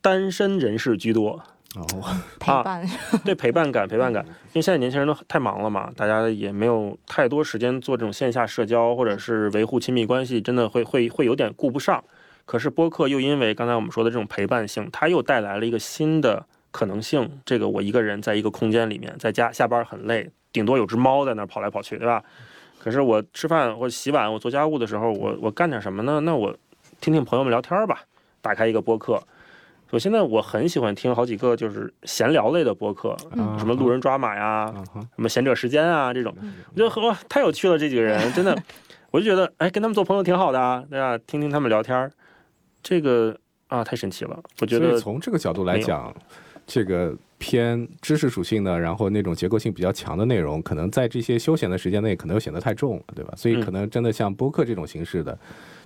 单身人士居多。哦，陪伴，对陪伴感，(laughs) 陪伴感。因为现在年轻人都太忙了嘛，大家也没有太多时间做这种线下社交，或者是维护亲密关系，真的会会会有点顾不上。可是播客又因为刚才我们说的这种陪伴性，它又带来了一个新的可能性。这个我一个人在一个空间里面，在家下班很累，顶多有只猫在那跑来跑去，对吧？可是我吃饭或洗碗，我做家务的时候，我我干点什么呢？那我听听朋友们聊天吧，打开一个播客。我现在我很喜欢听好几个就是闲聊类的播客，什么路人抓马呀，什么闲者时间啊这种，我觉得哇太有趣了，这几个人真的，(laughs) 我就觉得哎跟他们做朋友挺好的啊，对吧？听听他们聊天，这个啊太神奇了。我觉得从这个角度来讲，这个偏知识属性的，然后那种结构性比较强的内容，可能在这些休闲的时间内可能又显得太重了，对吧？所以可能真的像播客这种形式的。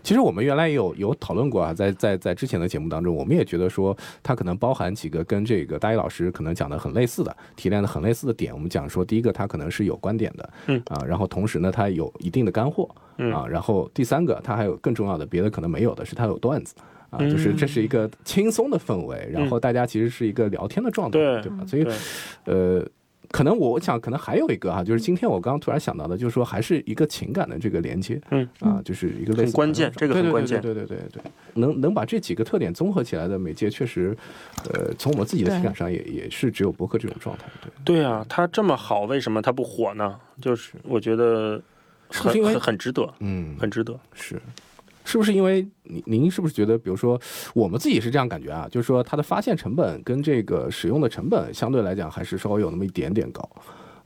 其实我们原来有有讨论过啊，在在在之前的节目当中，我们也觉得说它可能包含几个跟这个大一老师可能讲的很类似的、提炼的很类似的点。我们讲说，第一个它可能是有观点的，嗯啊，然后同时呢，它有一定的干货，嗯啊，然后第三个它还有更重要的，别的可能没有的是它有段子，啊，就是这是一个轻松的氛围，然后大家其实是一个聊天的状态，对吧？所以，呃。可能我想，可能还有一个哈，就是今天我刚刚突然想到的，就是说还是一个情感的这个连接，嗯。啊，就是一个类似关键，这个很关键，对对对对。对，能能把这几个特点综合起来的媒介，确实，呃，从我们自己的情感上也也是只有博客这种状态，对。对啊，它这么好，为什么它不火呢？就是我觉得很很很值得，嗯，很值得，是。是不是因为您您是不是觉得，比如说我们自己是这样感觉啊？就是说它的发现成本跟这个使用的成本相对来讲还是稍微有那么一点点高，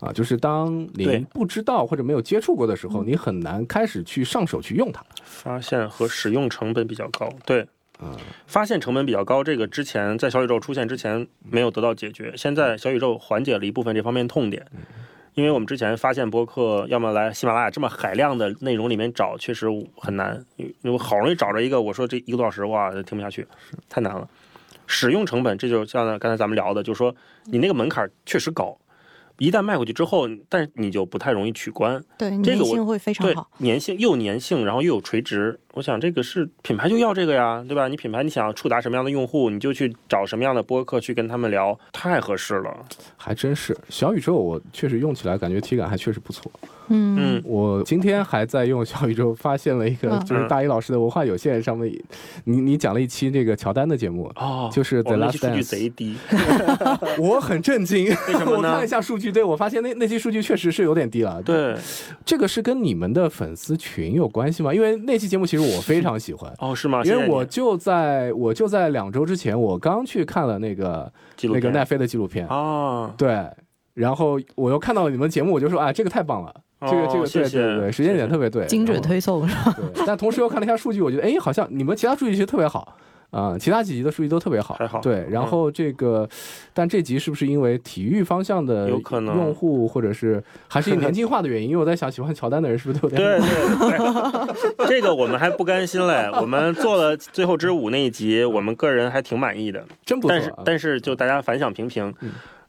啊，就是当您不知道或者没有接触过的时候，你很难开始去上手去用它。发现和使用成本比较高，对，嗯，发现成本比较高，这个之前在小宇宙出现之前没有得到解决，现在小宇宙缓解了一部分这方面痛点。因为我们之前发现播客要么来喜马拉雅这么海量的内容里面找，确实很难。因为好容易找着一个，我说这一个多小时哇，听不下去，太难了。使用成本，这就像刚才咱们聊的，就是说你那个门槛确实高。一旦卖过去之后，但是你就不太容易取关。对，粘性会非常好。粘性又粘性，然后又有垂直。我想这个是品牌就要这个呀，对吧？你品牌你想要触达什么样的用户，你就去找什么样的播客去跟他们聊，太合适了。还真是小宇宙，我确实用起来感觉体感还确实不错。嗯，我今天还在用小宇宙，发现了一个，就是大一老师的文化有限上面，你你讲了一期那个乔丹的节目哦，就是 The Last Dance，贼低，(laughs) 我很震惊。为什么呢？我看一下数据，对我发现那那期数据确实是有点低了。对，这个是跟你们的粉丝群有关系吗？因为那期节目其实我非常喜欢。哦，是吗？因为我就在我就在两周之前，我刚去看了那个那个奈飞的纪录片啊，对，然后我又看到了你们节目，我就说啊，这个太棒了。这个这个对对对，时间点特别对，精准推送是吧？对，但同时又看了一下数据，我觉得哎，好像你们其他数据其实特别好啊，其他几集的数据都特别好，还好。对，然后这个，但这集是不是因为体育方向的用户，或者是还是年轻化的原因？因为我在想，喜欢乔丹的人是不是都有点？对对对，这个我们还不甘心嘞。我们做了最后之舞那一集，我们个人还挺满意的，真不错。但是但是就大家反响平平，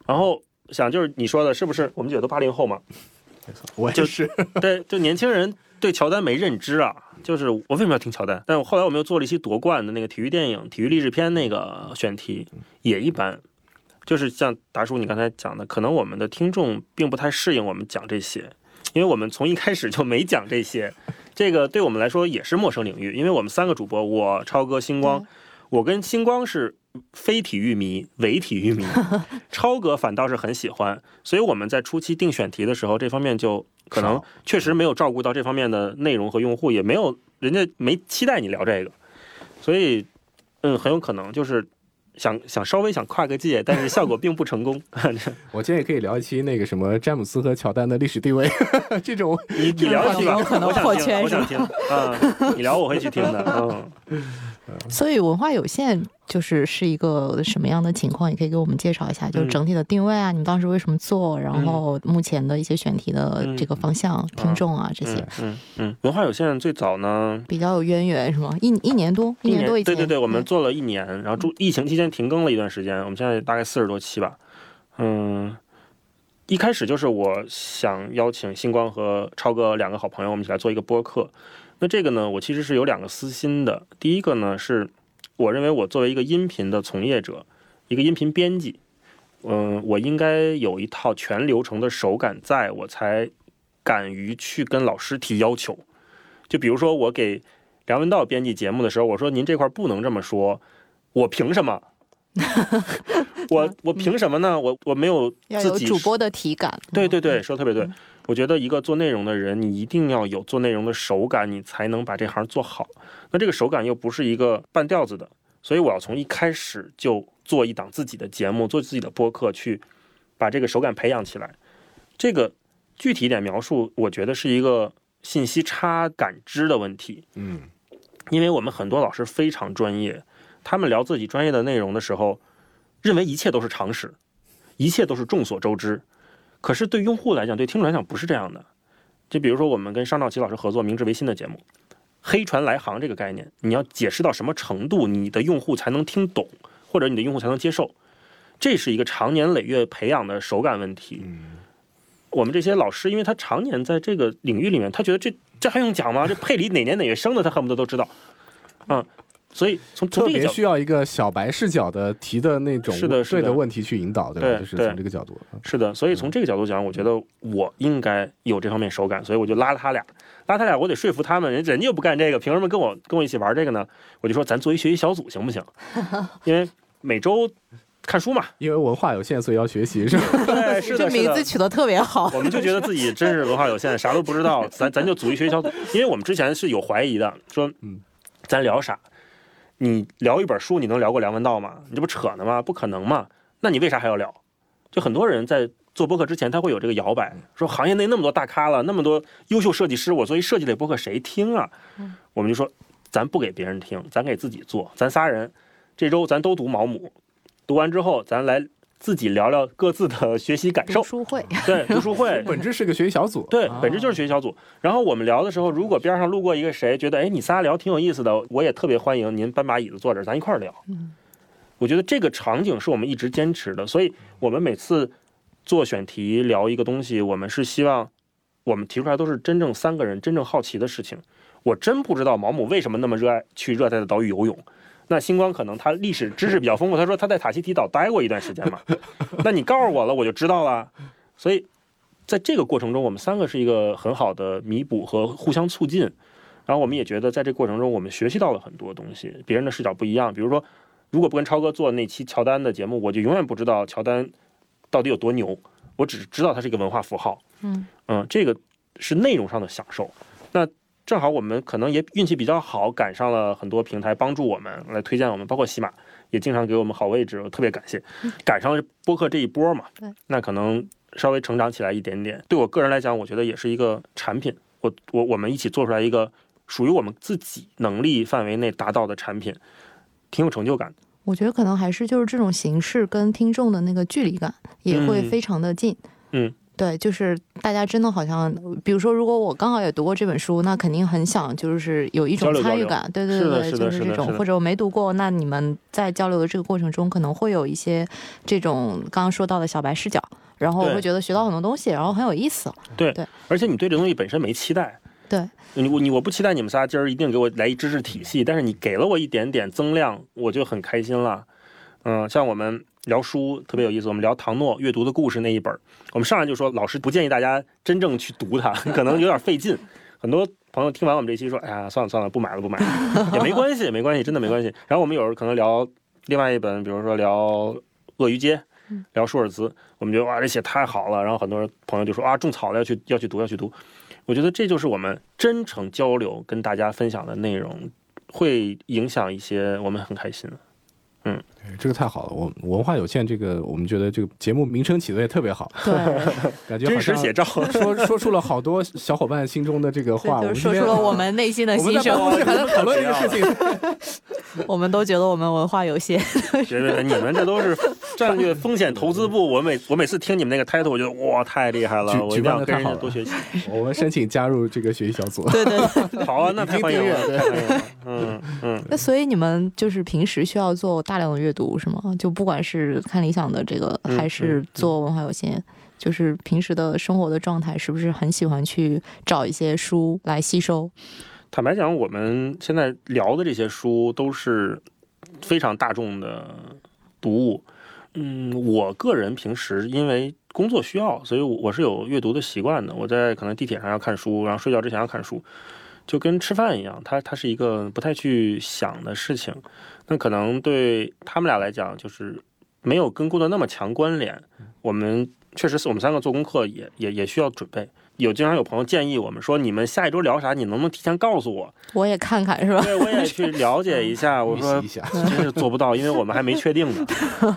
然后想就是你说的是不是？我们几个都八零后嘛。我就是，对，就年轻人对乔丹没认知啊。就是我为什么要听乔丹？但后来我们又做了一期夺冠的那个体育电影、体育励志片那个选题，也一般。就是像达叔你刚才讲的，可能我们的听众并不太适应我们讲这些，因为我们从一开始就没讲这些。这个对我们来说也是陌生领域，因为我们三个主播，我超哥、星光，我跟星光是。非体育迷，伪体育迷，(laughs) 超哥反倒是很喜欢，所以我们在初期定选题的时候，这方面就可能确实没有照顾到这方面的内容和用户，也没有人家没期待你聊这个，所以嗯，很有可能就是想想稍微想跨个界，但是效果并不成功。(laughs) 我建议可以聊一期那个什么詹姆斯和乔丹的历史地位，(laughs) 这种你你聊一期吧，可能破圈，我想听。啊，你聊我会去听的，嗯。所以文化有限就是是一个什么样的情况？也可以给我们介绍一下，就是整体的定位啊，你们当时为什么做？然后目前的一些选题的这个方向、听众啊这些。嗯嗯，文化有限最早呢比较有渊源是吗？一一年多，一年多以前。对对对，我们做了一年，然后疫情期间停更了一段时间。我们现在大概四十多期吧。嗯，一开始就是我想邀请星光和超哥两个好朋友，我们一起来做一个播客。那这个呢，我其实是有两个私心的。第一个呢，是我认为我作为一个音频的从业者，一个音频编辑，嗯，我应该有一套全流程的手感，在我才敢于去跟老师提要求。就比如说，我给梁文道编辑节目的时候，我说您这块不能这么说，我凭什么？(laughs) 我 (laughs) 我凭什么呢？我我没有要有自己主播的体感。对对对，说得特别对。我觉得一个做内容的人，你一定要有做内容的手感，你才能把这行做好。那这个手感又不是一个半吊子的，所以我要从一开始就做一档自己的节目，做自己的播客，去把这个手感培养起来。这个具体一点描述，我觉得是一个信息差感知的问题。嗯，因为我们很多老师非常专业，他们聊自己专业的内容的时候，认为一切都是常识，一切都是众所周知。可是对用户来讲，对听众来讲不是这样的。就比如说我们跟商兆奇老师合作《明治维新》的节目，“黑船来航”这个概念，你要解释到什么程度，你的用户才能听懂，或者你的用户才能接受？这是一个长年累月培养的手感问题。我们这些老师，因为他常年在这个领域里面，他觉得这这还用讲吗？这佩里哪年哪月生的，他恨不得都知道。嗯，所以从从特这个角别需要一个小白视角的提的那种是的是的对的问题去引导，对吧？就是从这个角度。是的，所以从这个角度讲，我觉得我应该有这方面手感，所以我就拉他俩，拉他俩，我得说服他们，人人家又不干这个，凭什么跟我跟我一起玩这个呢？我就说咱做一学习小组行不行？因为每周看书嘛，因为文化有限，所以要学习，是吧？(laughs) 对，是的，是的这名字。取得特别好。(laughs) 我们就觉得自己真是文化有限，啥都不知道，咱咱就组一学习小组，因为我们之前是有怀疑的，说，嗯，咱聊啥？你聊一本书，你能聊过梁文道吗？你这不扯呢吗？不可能嘛？那你为啥还要聊？就很多人在做播客之前，他会有这个摇摆，说行业内那么多大咖了，那么多优秀设计师，我作为设计类播客谁听啊？我们就说，咱不给别人听，咱给自己做。咱仨人这周咱都读毛姆，读完之后，咱来自己聊聊各自的学习感受读。书会，对，读书会，(laughs) 本质是个学习小组，对啊，本质就是学习小组。然后我们聊的时候，如果边上路过一个谁，觉得哎你仨聊挺有意思的，我也特别欢迎您搬把椅子坐这儿，咱一块儿聊。我觉得这个场景是我们一直坚持的，所以我们每次做选题聊一个东西，我们是希望我们提出来都是真正三个人真正好奇的事情。我真不知道毛姆为什么那么热爱去热带的岛屿游泳。那星光可能他历史知识比较丰富，他说他在塔希提岛待过一段时间嘛。(laughs) 那你告诉我了，我就知道了。所以在这个过程中，我们三个是一个很好的弥补和互相促进。然后我们也觉得在这过程中，我们学习到了很多东西，别人的视角不一样。比如说，如果不跟超哥做那期乔丹的节目，我就永远不知道乔丹到底有多牛。我只知道他是一个文化符号。嗯嗯，这个是内容上的享受。那正好我们可能也运气比较好，赶上了很多平台帮助我们来推荐我们，包括喜马也经常给我们好位置，我特别感谢。赶上了播客这一波嘛对，那可能稍微成长起来一点点。对我个人来讲，我觉得也是一个产品。我我我们一起做出来一个属于我们自己能力范围内达到的产品，挺有成就感的。我觉得可能还是就是这种形式跟听众的那个距离感也会嗯非常的近。嗯，对，就是大家真的好像，比如说，如果我刚好也读过这本书，那肯定很想就是有一种参与感。对对对，是就是这种，或者我没读过，那你们在交流的这个过程中，可能会有一些这种刚刚说到的小白视角，然后我会觉得学到很多东西，然后很有意思。对对而且你对这东西本身没期待，对，你我你我不期待你们仨今儿一定给我来一知识体系，但是你给了我一点点增量，我就很开心了。嗯，像我们聊书特别有意思，我们聊唐诺阅读的故事那一本，我们上来就说老师不建议大家真正去读它，(laughs) 可能有点费劲。很多朋友听完我们这期说，哎呀，算了算了，不买了不买了，也没关系没关系，真的没关系。然后我们有时候可能聊另外一本，比如说聊《鳄鱼街》。聊舒尔兹，我们觉得哇，这写太好了。然后很多朋友就说啊，种草了，要去要去读，要去读。我觉得这就是我们真诚交流、跟大家分享的内容，会影响一些我们很开心。对这个太好了。我文化有限，这个我们觉得这个节目名称起的也特别好，对，(laughs) 感觉好像真实写照，说说出了好多小伙伴心中的这个话。就是说出了我们内心的我们心声。在办公室还在讨论这个事情。(laughs) 我们都觉得我们文化有限。(laughs) 觉得你们这都是战略风险投资部。(laughs) 我每我每次听你们那个 title，我觉得哇，太厉害了，我一定要跟人举办得太好了家多学习。(laughs) 我们申请加入这个学习小组。对对对。(laughs) 好啊，那太欢迎了。嗯嗯，那所以你们就是平时需要做大量的阅读是吗？就不管是看理想的这个，嗯还是做文化有限，就是平时的生活的状态，是不是很喜欢去找一些书来吸收？坦白讲，我们现在聊的这些书都是非常大众的读物。嗯，我个人平时因为工作需要，所以我是有阅读的习惯的。我在可能地铁上要看书，然后睡觉之前要看书，就跟吃饭一样，它它是一个不太去想的事情。那可能对他们俩来讲，就是没有跟工作那么强关联。我们确实是我们三个做功课也也也需要准备。有经常有朋友建议我们说，你们下一周聊啥？你能不能提前告诉我？我也看看是吧？对，我也去了解一下。(laughs) 我说真是做不到，因为我们还没确定呢，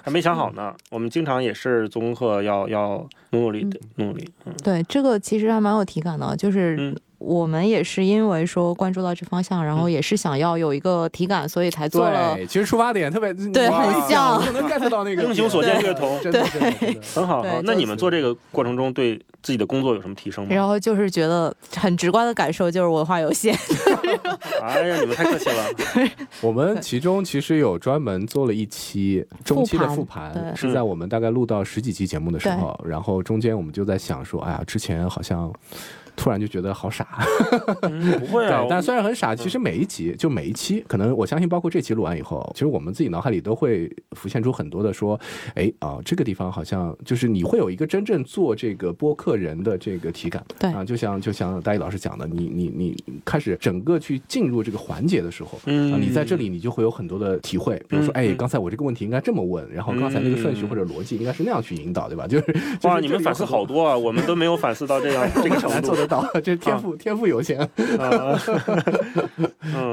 还没想好呢。我们经常也是做功课，要要努努力的努力。嗯，对，这个其实还蛮有体感的，就是。我们也是因为说关注到这方向，然后也是想要有一个体感，所以才做了。对，其实出发点特别对，很像，能 (laughs) get 到那个英雄所见略同，对，很好。那你们做这个过程中，对自己的工作有什么提升吗？然后就是觉得很直观的感受就是文化有限。(laughs) 哎呀，你们太客气了。(laughs) 我们其中其实有专门做了一期中期的复盘，是在我们大概录到十几期节目的时候，然后中间我们就在想说，哎呀，之前好像。突然就觉得好傻，(laughs) 不会啊！但虽然很傻，其实每一集就每一期，可能我相信，包括这期录完以后，其实我们自己脑海里都会浮现出很多的说，哎啊，这个地方好像就是你会有一个真正做这个播客人的这个体感，对啊，就像就像大一老师讲的，你你你开始整个去进入这个环节的时候，嗯，你在这里你就会有很多的体会，比如说，哎，刚才我这个问题应该这么问，然后刚才那个顺序或者逻辑应该是那样去引导，对吧？就是哇，你们反思好多啊，我们都没有反思到这样这个程度。(laughs) 到这天赋天赋有限，(laughs)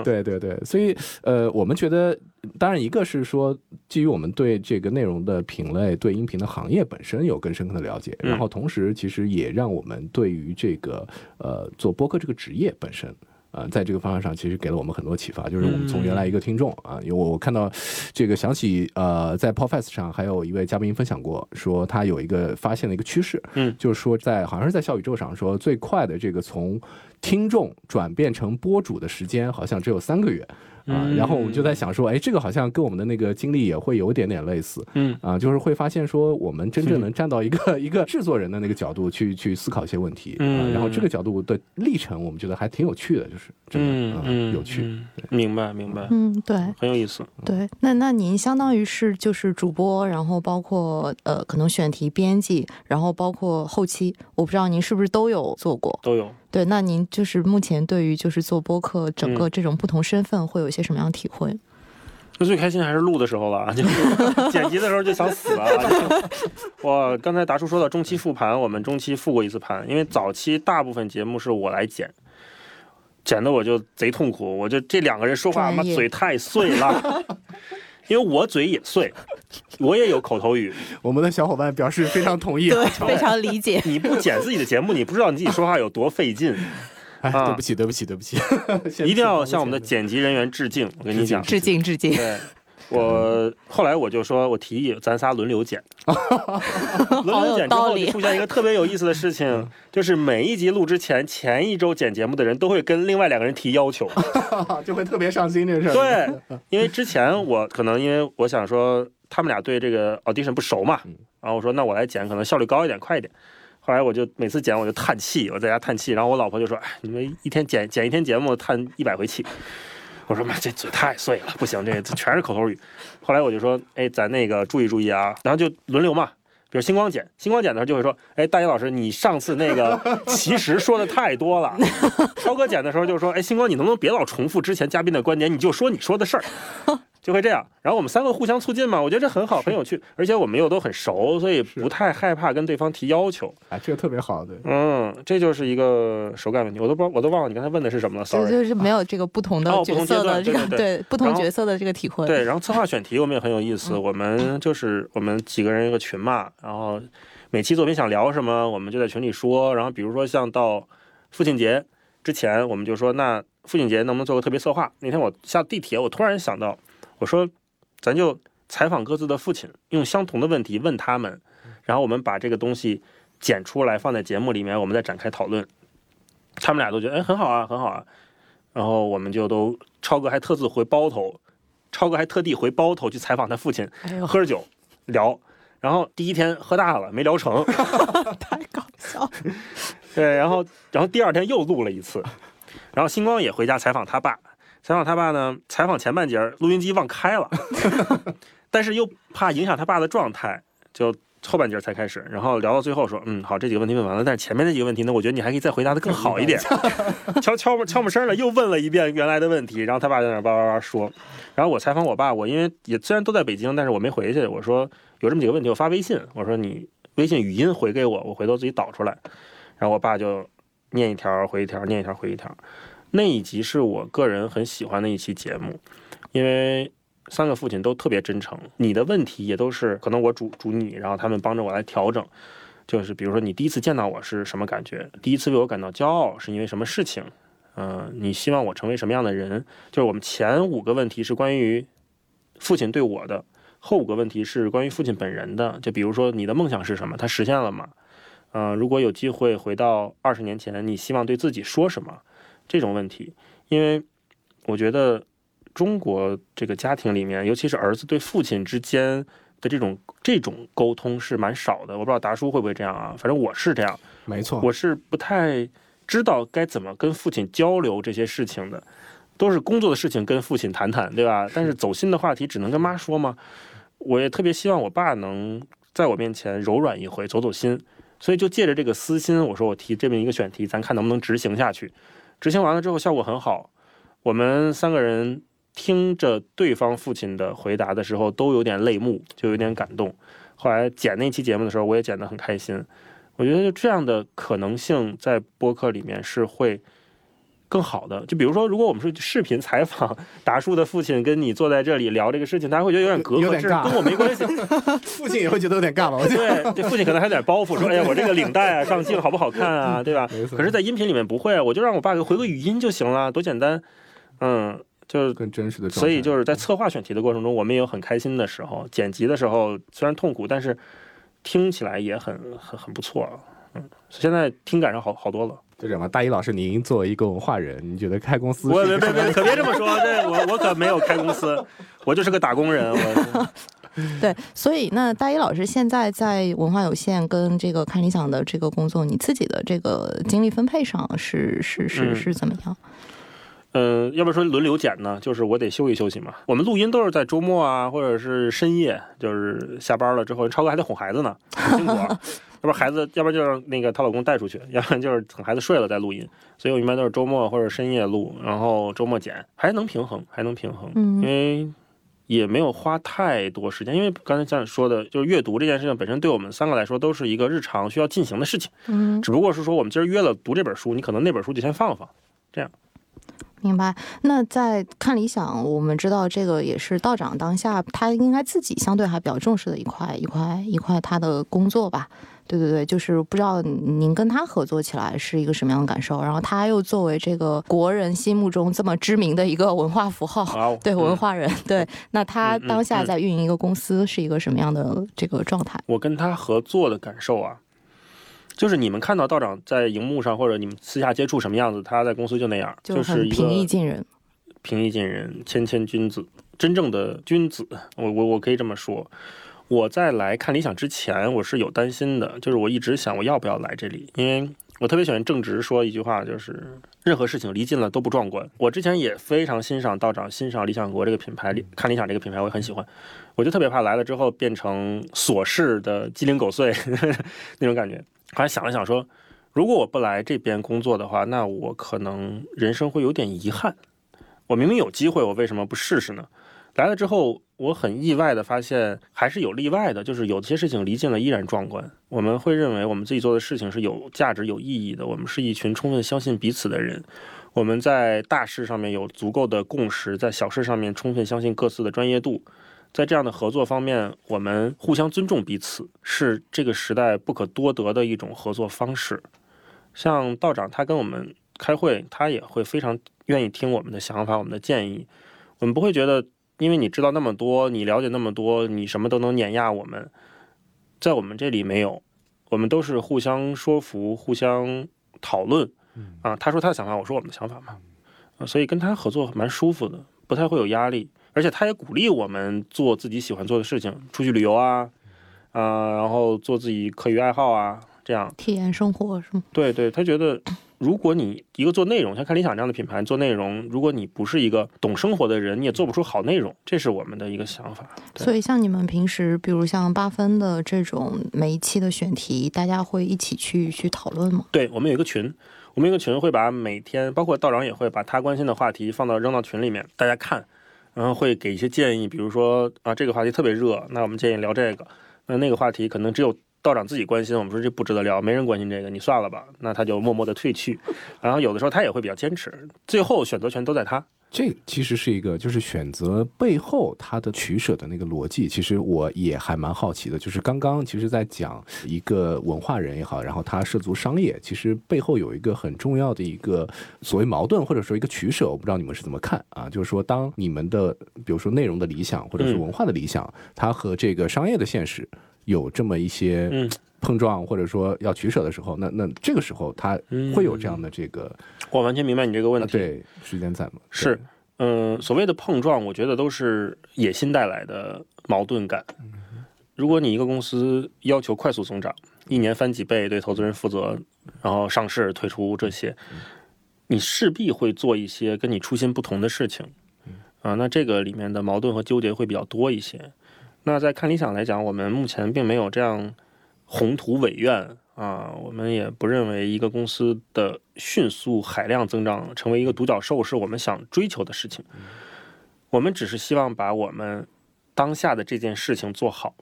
对对对，所以呃，我们觉得，当然一个是说，基于我们对这个内容的品类、对音频的行业本身有更深刻的了解，然后同时其实也让我们对于这个呃做播客这个职业本身。呃，在这个方向上，其实给了我们很多启发。就是我们从原来一个听众啊，因为我看到这个想起呃，在 Podfest 上还有一位嘉宾分享过，说他有一个发现的一个趋势，嗯，就是说在好像是在小宇宙上说最快的这个从听众转变成播主的时间，好像只有三个月。啊，然后我们就在想说，哎，这个好像跟我们的那个经历也会有点点类似，嗯，啊，就是会发现说，我们真正能站到一个 (laughs) 一个制作人的那个角度去去思考一些问题，嗯，然后这个角度的历程，我们觉得还挺有趣的，就是真的，嗯，有趣，明白明白，嗯，对，很有意思，对，那那您相当于是就是主播，然后包括呃可能选题编辑，然后包括后期，我不知道您是不是都有做过，都有。对，那您就是目前对于就是做播客整个这种不同身份会有一些什么样的体会？(laughs) 那最开心还是录的时候了，就 (laughs) 剪辑的时候就想死了。(laughs) 我刚才达叔说到中期复盘，我们中期复过一次盘，因为早期大部分节目是我来剪，剪的我就贼痛苦，我就这两个人说话，妈嘴太碎了。因为我嘴也碎，(laughs) 我也有口头语。我们的小伙伴表示非常同意，对，(laughs) 非常理解。(laughs) 你不剪自己的节目，你不知道你自己说话有多费劲。哎，对不起，对不起，对不起，一定要向我们的剪辑人员致敬。我跟你讲，致敬，致敬。对。我后来我就说，我提议咱仨轮流剪，轮流剪之后出现一个特别有意思的事情，就是每一集录之前，前一周剪节目的人都会跟另外两个人提要求，就会特别上心这事儿。对，因为之前我可能因为我想说他们俩对这个 audition 不熟嘛，然后我说那我来剪，可能效率高一点，快一点。后来我就每次剪我就叹气，我在家叹气，然后我老婆就说，哎，你们一天剪剪一天节目叹一百回气。我说妈，这嘴太碎了，不行，这全是口头语。后来我就说，哎，咱那个注意注意啊，然后就轮流嘛。比如星光剪，星光剪的时候就会说，哎，大一老师，你上次那个 (laughs) 其实说的太多了。(laughs) 超哥剪的时候就说，哎，星光，你能不能别老重复之前嘉宾的观点，你就说你说的事儿。就会这样，然后我们三个互相促进嘛，我觉得这很好，很有趣，而且我们又都很熟，所以不太害怕跟对方提要求。哎，这个特别好，对，嗯，这就是一个手感问题，我都不知道，我都忘了你刚才问的是什么了，sorry，就是没有这个不同的角色的这个对不同角色的这个体会。对，然后策划选题我们也很有意思，我们就是我们几个人一个群嘛，然后每期作品想聊什么，我们就在群里说，然后比如说像到父亲节之前，我们就说那父亲节能不能做个特别策划？那天我下地铁，我突然想到。我说，咱就采访各自的父亲，用相同的问题问他们，然后我们把这个东西剪出来放在节目里面，我们再展开讨论。他们俩都觉得，哎，很好啊，很好啊。然后我们就都，超哥还特自回包头，超哥还特地回包头去采访他父亲，喝着酒聊。然后第一天喝大了，没聊成，(laughs) 太搞笑。对，然后然后第二天又录了一次，然后星光也回家采访他爸，采访他爸呢，采访前半截录音机忘开了，(laughs) 但是又怕影响他爸的状态，就。后半截才开始，然后聊到最后说，嗯，好，这几个问题问完了，但是前面那几个问题呢，我觉得你还可以再回答的更好一点。敲敲敲门声了，又问了一遍原来的问题，然后他爸在那叭叭叭说，然后我采访我爸，我因为也虽然都在北京，但是我没回去，我说有这么几个问题，我发微信，我说你微信语音回给我，我回头自己导出来，然后我爸就念一条回一条，念一条回一条。那一集是我个人很喜欢的一期节目，因为。三个父亲都特别真诚，你的问题也都是可能我主主你，然后他们帮着我来调整。就是比如说你第一次见到我是什么感觉？第一次为我感到骄傲是因为什么事情？嗯，你希望我成为什么样的人？就是我们前五个问题是关于父亲对我的，后五个问题是关于父亲本人的。就比如说你的梦想是什么？他实现了吗？嗯，如果有机会回到二十年前，你希望对自己说什么？这种问题，因为我觉得。中国这个家庭里面，尤其是儿子对父亲之间的这种这种沟通是蛮少的。我不知道达叔会不会这样啊？反正我是这样，没错，我是不太知道该怎么跟父亲交流这些事情的，都是工作的事情跟父亲谈谈，对吧？但是走心的话题只能跟妈说吗？我也特别希望我爸能在我面前柔软一回，走走心。所以就借着这个私心，我说我提这么一个选题，咱看能不能执行下去。执行完了之后效果很好，我们三个人。听着对方父亲的回答的时候，都有点泪目，就有点感动。后来剪那期节目的时候，我也剪得很开心。我觉得这样的可能性在播客里面是会更好的。就比如说，如果我们是视频采访达叔的父亲，跟你坐在这里聊这个事情，大家会觉得有点隔阂，这跟我没关系。(laughs) 父亲也会觉得有点尬吧？对，这父亲可能还有点包袱，说：(laughs) “哎呀，我这个领带啊，上镜好不好看啊？对吧？”可是，在音频里面不会，我就让我爸给回个语音就行了，多简单。嗯。就是更真实的，所以就是在策划选题的过程中，我们也有很开心的时候。剪辑的时候虽然痛苦，但是听起来也很很很不错。嗯，现在听感上好好多了。就这样吧，大一老师，您作为一个文化人，你觉得开公司？我别别别，可别这么说。(laughs) 对我我可没有开公司，我就是个打工人。我。(laughs) (laughs) 对，所以那大一老师现在在文化有限跟这个看理想的这个工作，你自己的这个精力分配上是是是是怎么样？嗯，要不说轮流剪呢，就是我得休息休息嘛。我们录音都是在周末啊，或者是深夜，就是下班了之后，超哥还得哄孩子呢，辛苦。要不孩子，要不然就让那个她老公带出去，要不然就是等孩子睡了再录音。所以我一般都是周末或者深夜录，然后周末剪，还能平衡，还能平衡。嗯，因为也没有花太多时间，因为刚才像你说的，就是阅读这件事情本身对我们三个来说都是一个日常需要进行的事情。嗯，只不过是说我们今儿约了读这本书，你可能那本书就先放放，这样。明白。那在看理想，我们知道这个也是道长当下他应该自己相对还比较重视的一块一块一块他的工作吧。对对对，就是不知道您跟他合作起来是一个什么样的感受。然后他又作为这个国人心目中这么知名的一个文化符号，对文化人，对，那他当下在运营一个公司是一个什么样的这个状态？我跟他合作的感受啊。就是你们看到道长在荧幕上，或者你们私下接触什么样子，他在公司就那样，就是平易近人，平易近人，谦谦君子，真正的君子。我我我可以这么说。我在来看理想之前，我是有担心的，就是我一直想我要不要来这里，因为我特别喜欢正直说一句话，就是任何事情离近了都不壮观。我之前也非常欣赏道长，欣赏理想国这个品牌，看理想这个品牌我也很喜欢，我就特别怕来了之后变成琐事的鸡零狗碎 (laughs) 那种感觉。后来想了想，说如果我不来这边工作的话，那我可能人生会有点遗憾。我明明有机会，我为什么不试试呢？来了之后，我很意外的发现，还是有例外的，就是有些事情离近了依然壮观。我们会认为我们自己做的事情是有价值、有意义的。我们是一群充分相信彼此的人。我们在大事上面有足够的共识，在小事上面充分相信各自的专业度。在这样的合作方面，我们互相尊重彼此，是这个时代不可多得的一种合作方式。像道长，他跟我们开会，他也会非常愿意听我们的想法、我们的建议。我们不会觉得，因为你知道那么多，你了解那么多，你什么都能碾压我们。在我们这里没有，我们都是互相说服、互相讨论。啊，他说他的想法，我说我们的想法嘛。啊所以跟他合作蛮舒服的，不太会有压力。而且他也鼓励我们做自己喜欢做的事情，出去旅游啊，啊，然后做自己课余爱好啊，这样体验生活是吗？对对，他觉得，如果你一个做内容，像看理想这样的品牌做内容，如果你不是一个懂生活的人，你也做不出好内容，这是我们的一个想法。所以，像你们平时，比如像八分的这种每一期的选题，大家会一起去去讨论吗？对，我们有一个群，我们有一个群会把每天，包括道长也会把他关心的话题放到扔到群里面，大家看，然后会给一些建议，比如说啊，这个话题特别热，那我们建议聊这个。那那个话题可能只有道长自己关心，我们说这不值得聊，没人关心这个，你算了吧。那他就默默的退去，然后有的时候他也会比较坚持，最后选择权都在他。这其实是一个，就是选择背后他的取舍的那个逻辑。其实我也还蛮好奇的，就是刚刚其实在讲一个文化人也好，然后他涉足商业，其实背后有一个很重要的一个所谓矛盾或者说一个取舍，我不知道你们是怎么看啊？就是说，当你们的比如说内容的理想或者是文化的理想，它和这个商业的现实有这么一些碰撞，或者说要取舍的时候，那那这个时候他会有这样的这个。我完全明白你这个问题。对，时间在吗？是。嗯，所谓的碰撞，我觉得都是野心带来的矛盾感。如果你一个公司要求快速增长，一年翻几倍，对投资人负责，然后上市退出这些，你势必会做一些跟你初心不同的事情。啊，那这个里面的矛盾和纠结会比较多一些。那在看理想来讲，我们目前并没有这样宏图伟愿。啊，我们也不认为一个公司的迅速海量增长成为一个独角兽是我们想追求的事情。我们只是希望把我们当下的这件事情做好。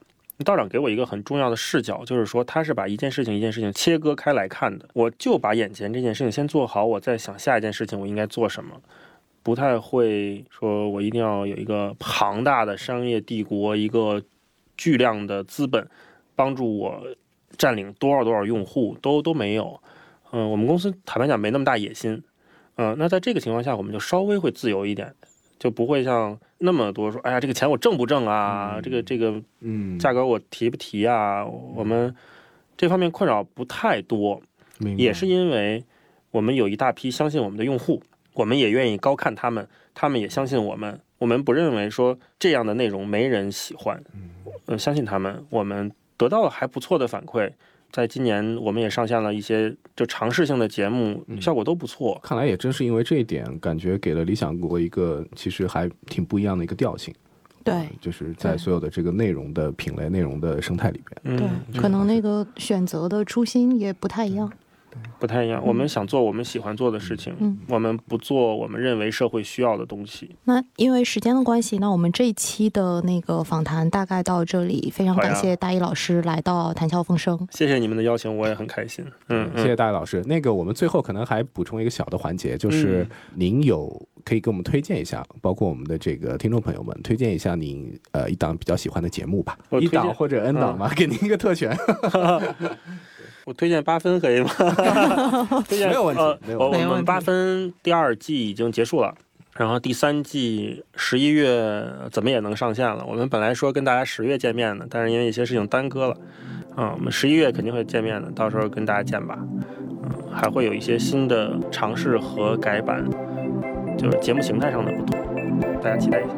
道长给我一个很重要的视角，就是说他是把一件事情一件事情切割开来看的。我就把眼前这件事情先做好，我再想下一件事情我应该做什么。不太会说我一定要有一个庞大的商业帝国，一个巨量的资本帮助我。占领多少多少用户都都没有，嗯，我们公司坦白讲没那么大野心，嗯，那在这个情况下，我们就稍微会自由一点，就不会像那么多说，哎呀，这个钱我挣不挣啊？这个这个，嗯，价格我提不提啊？我们这方面困扰不太多，也是因为我们有一大批相信我们的用户，我们也愿意高看他们，他们也相信我们，我们不认为说这样的内容没人喜欢，嗯，相信他们，我们。得到了还不错的反馈，在今年我们也上线了一些就尝试性的节目，效果都不错。看来也正是因为这一点，感觉给了理想国一个其实还挺不一样的一个调性。对，就是在所有的这个内容的品类、内容的生态里边，对，可能那个选择的初心也不太一样。不太一样，我们想做我们喜欢做的事情，嗯，我们不做我们认为社会需要的东西。那因为时间的关系，那我们这一期的那个访谈大概到这里，非常感谢大一老师来到谈笑风生。谢谢你们的邀请，我也很开心。嗯，谢谢大一老师。那个我们最后可能还补充一个小的环节，就是您有可以给我们推荐一下，包括我们的这个听众朋友们，推荐一下您呃一档比较喜欢的节目吧，一档或者 N 档吧，(laughs) 给您一个特权。(laughs) 我推荐八分可以吗？(laughs) (laughs) 没有问题。我我们八分第二季已经结束了，然后第三季十一月怎么也能上线了。我们本来说跟大家十月见面的，但是因为一些事情耽搁了。嗯，我们十一月肯定会见面的，到时候跟大家见吧。嗯，还会有一些新的尝试和改版，就是节目形态上的不同，大家期待一下。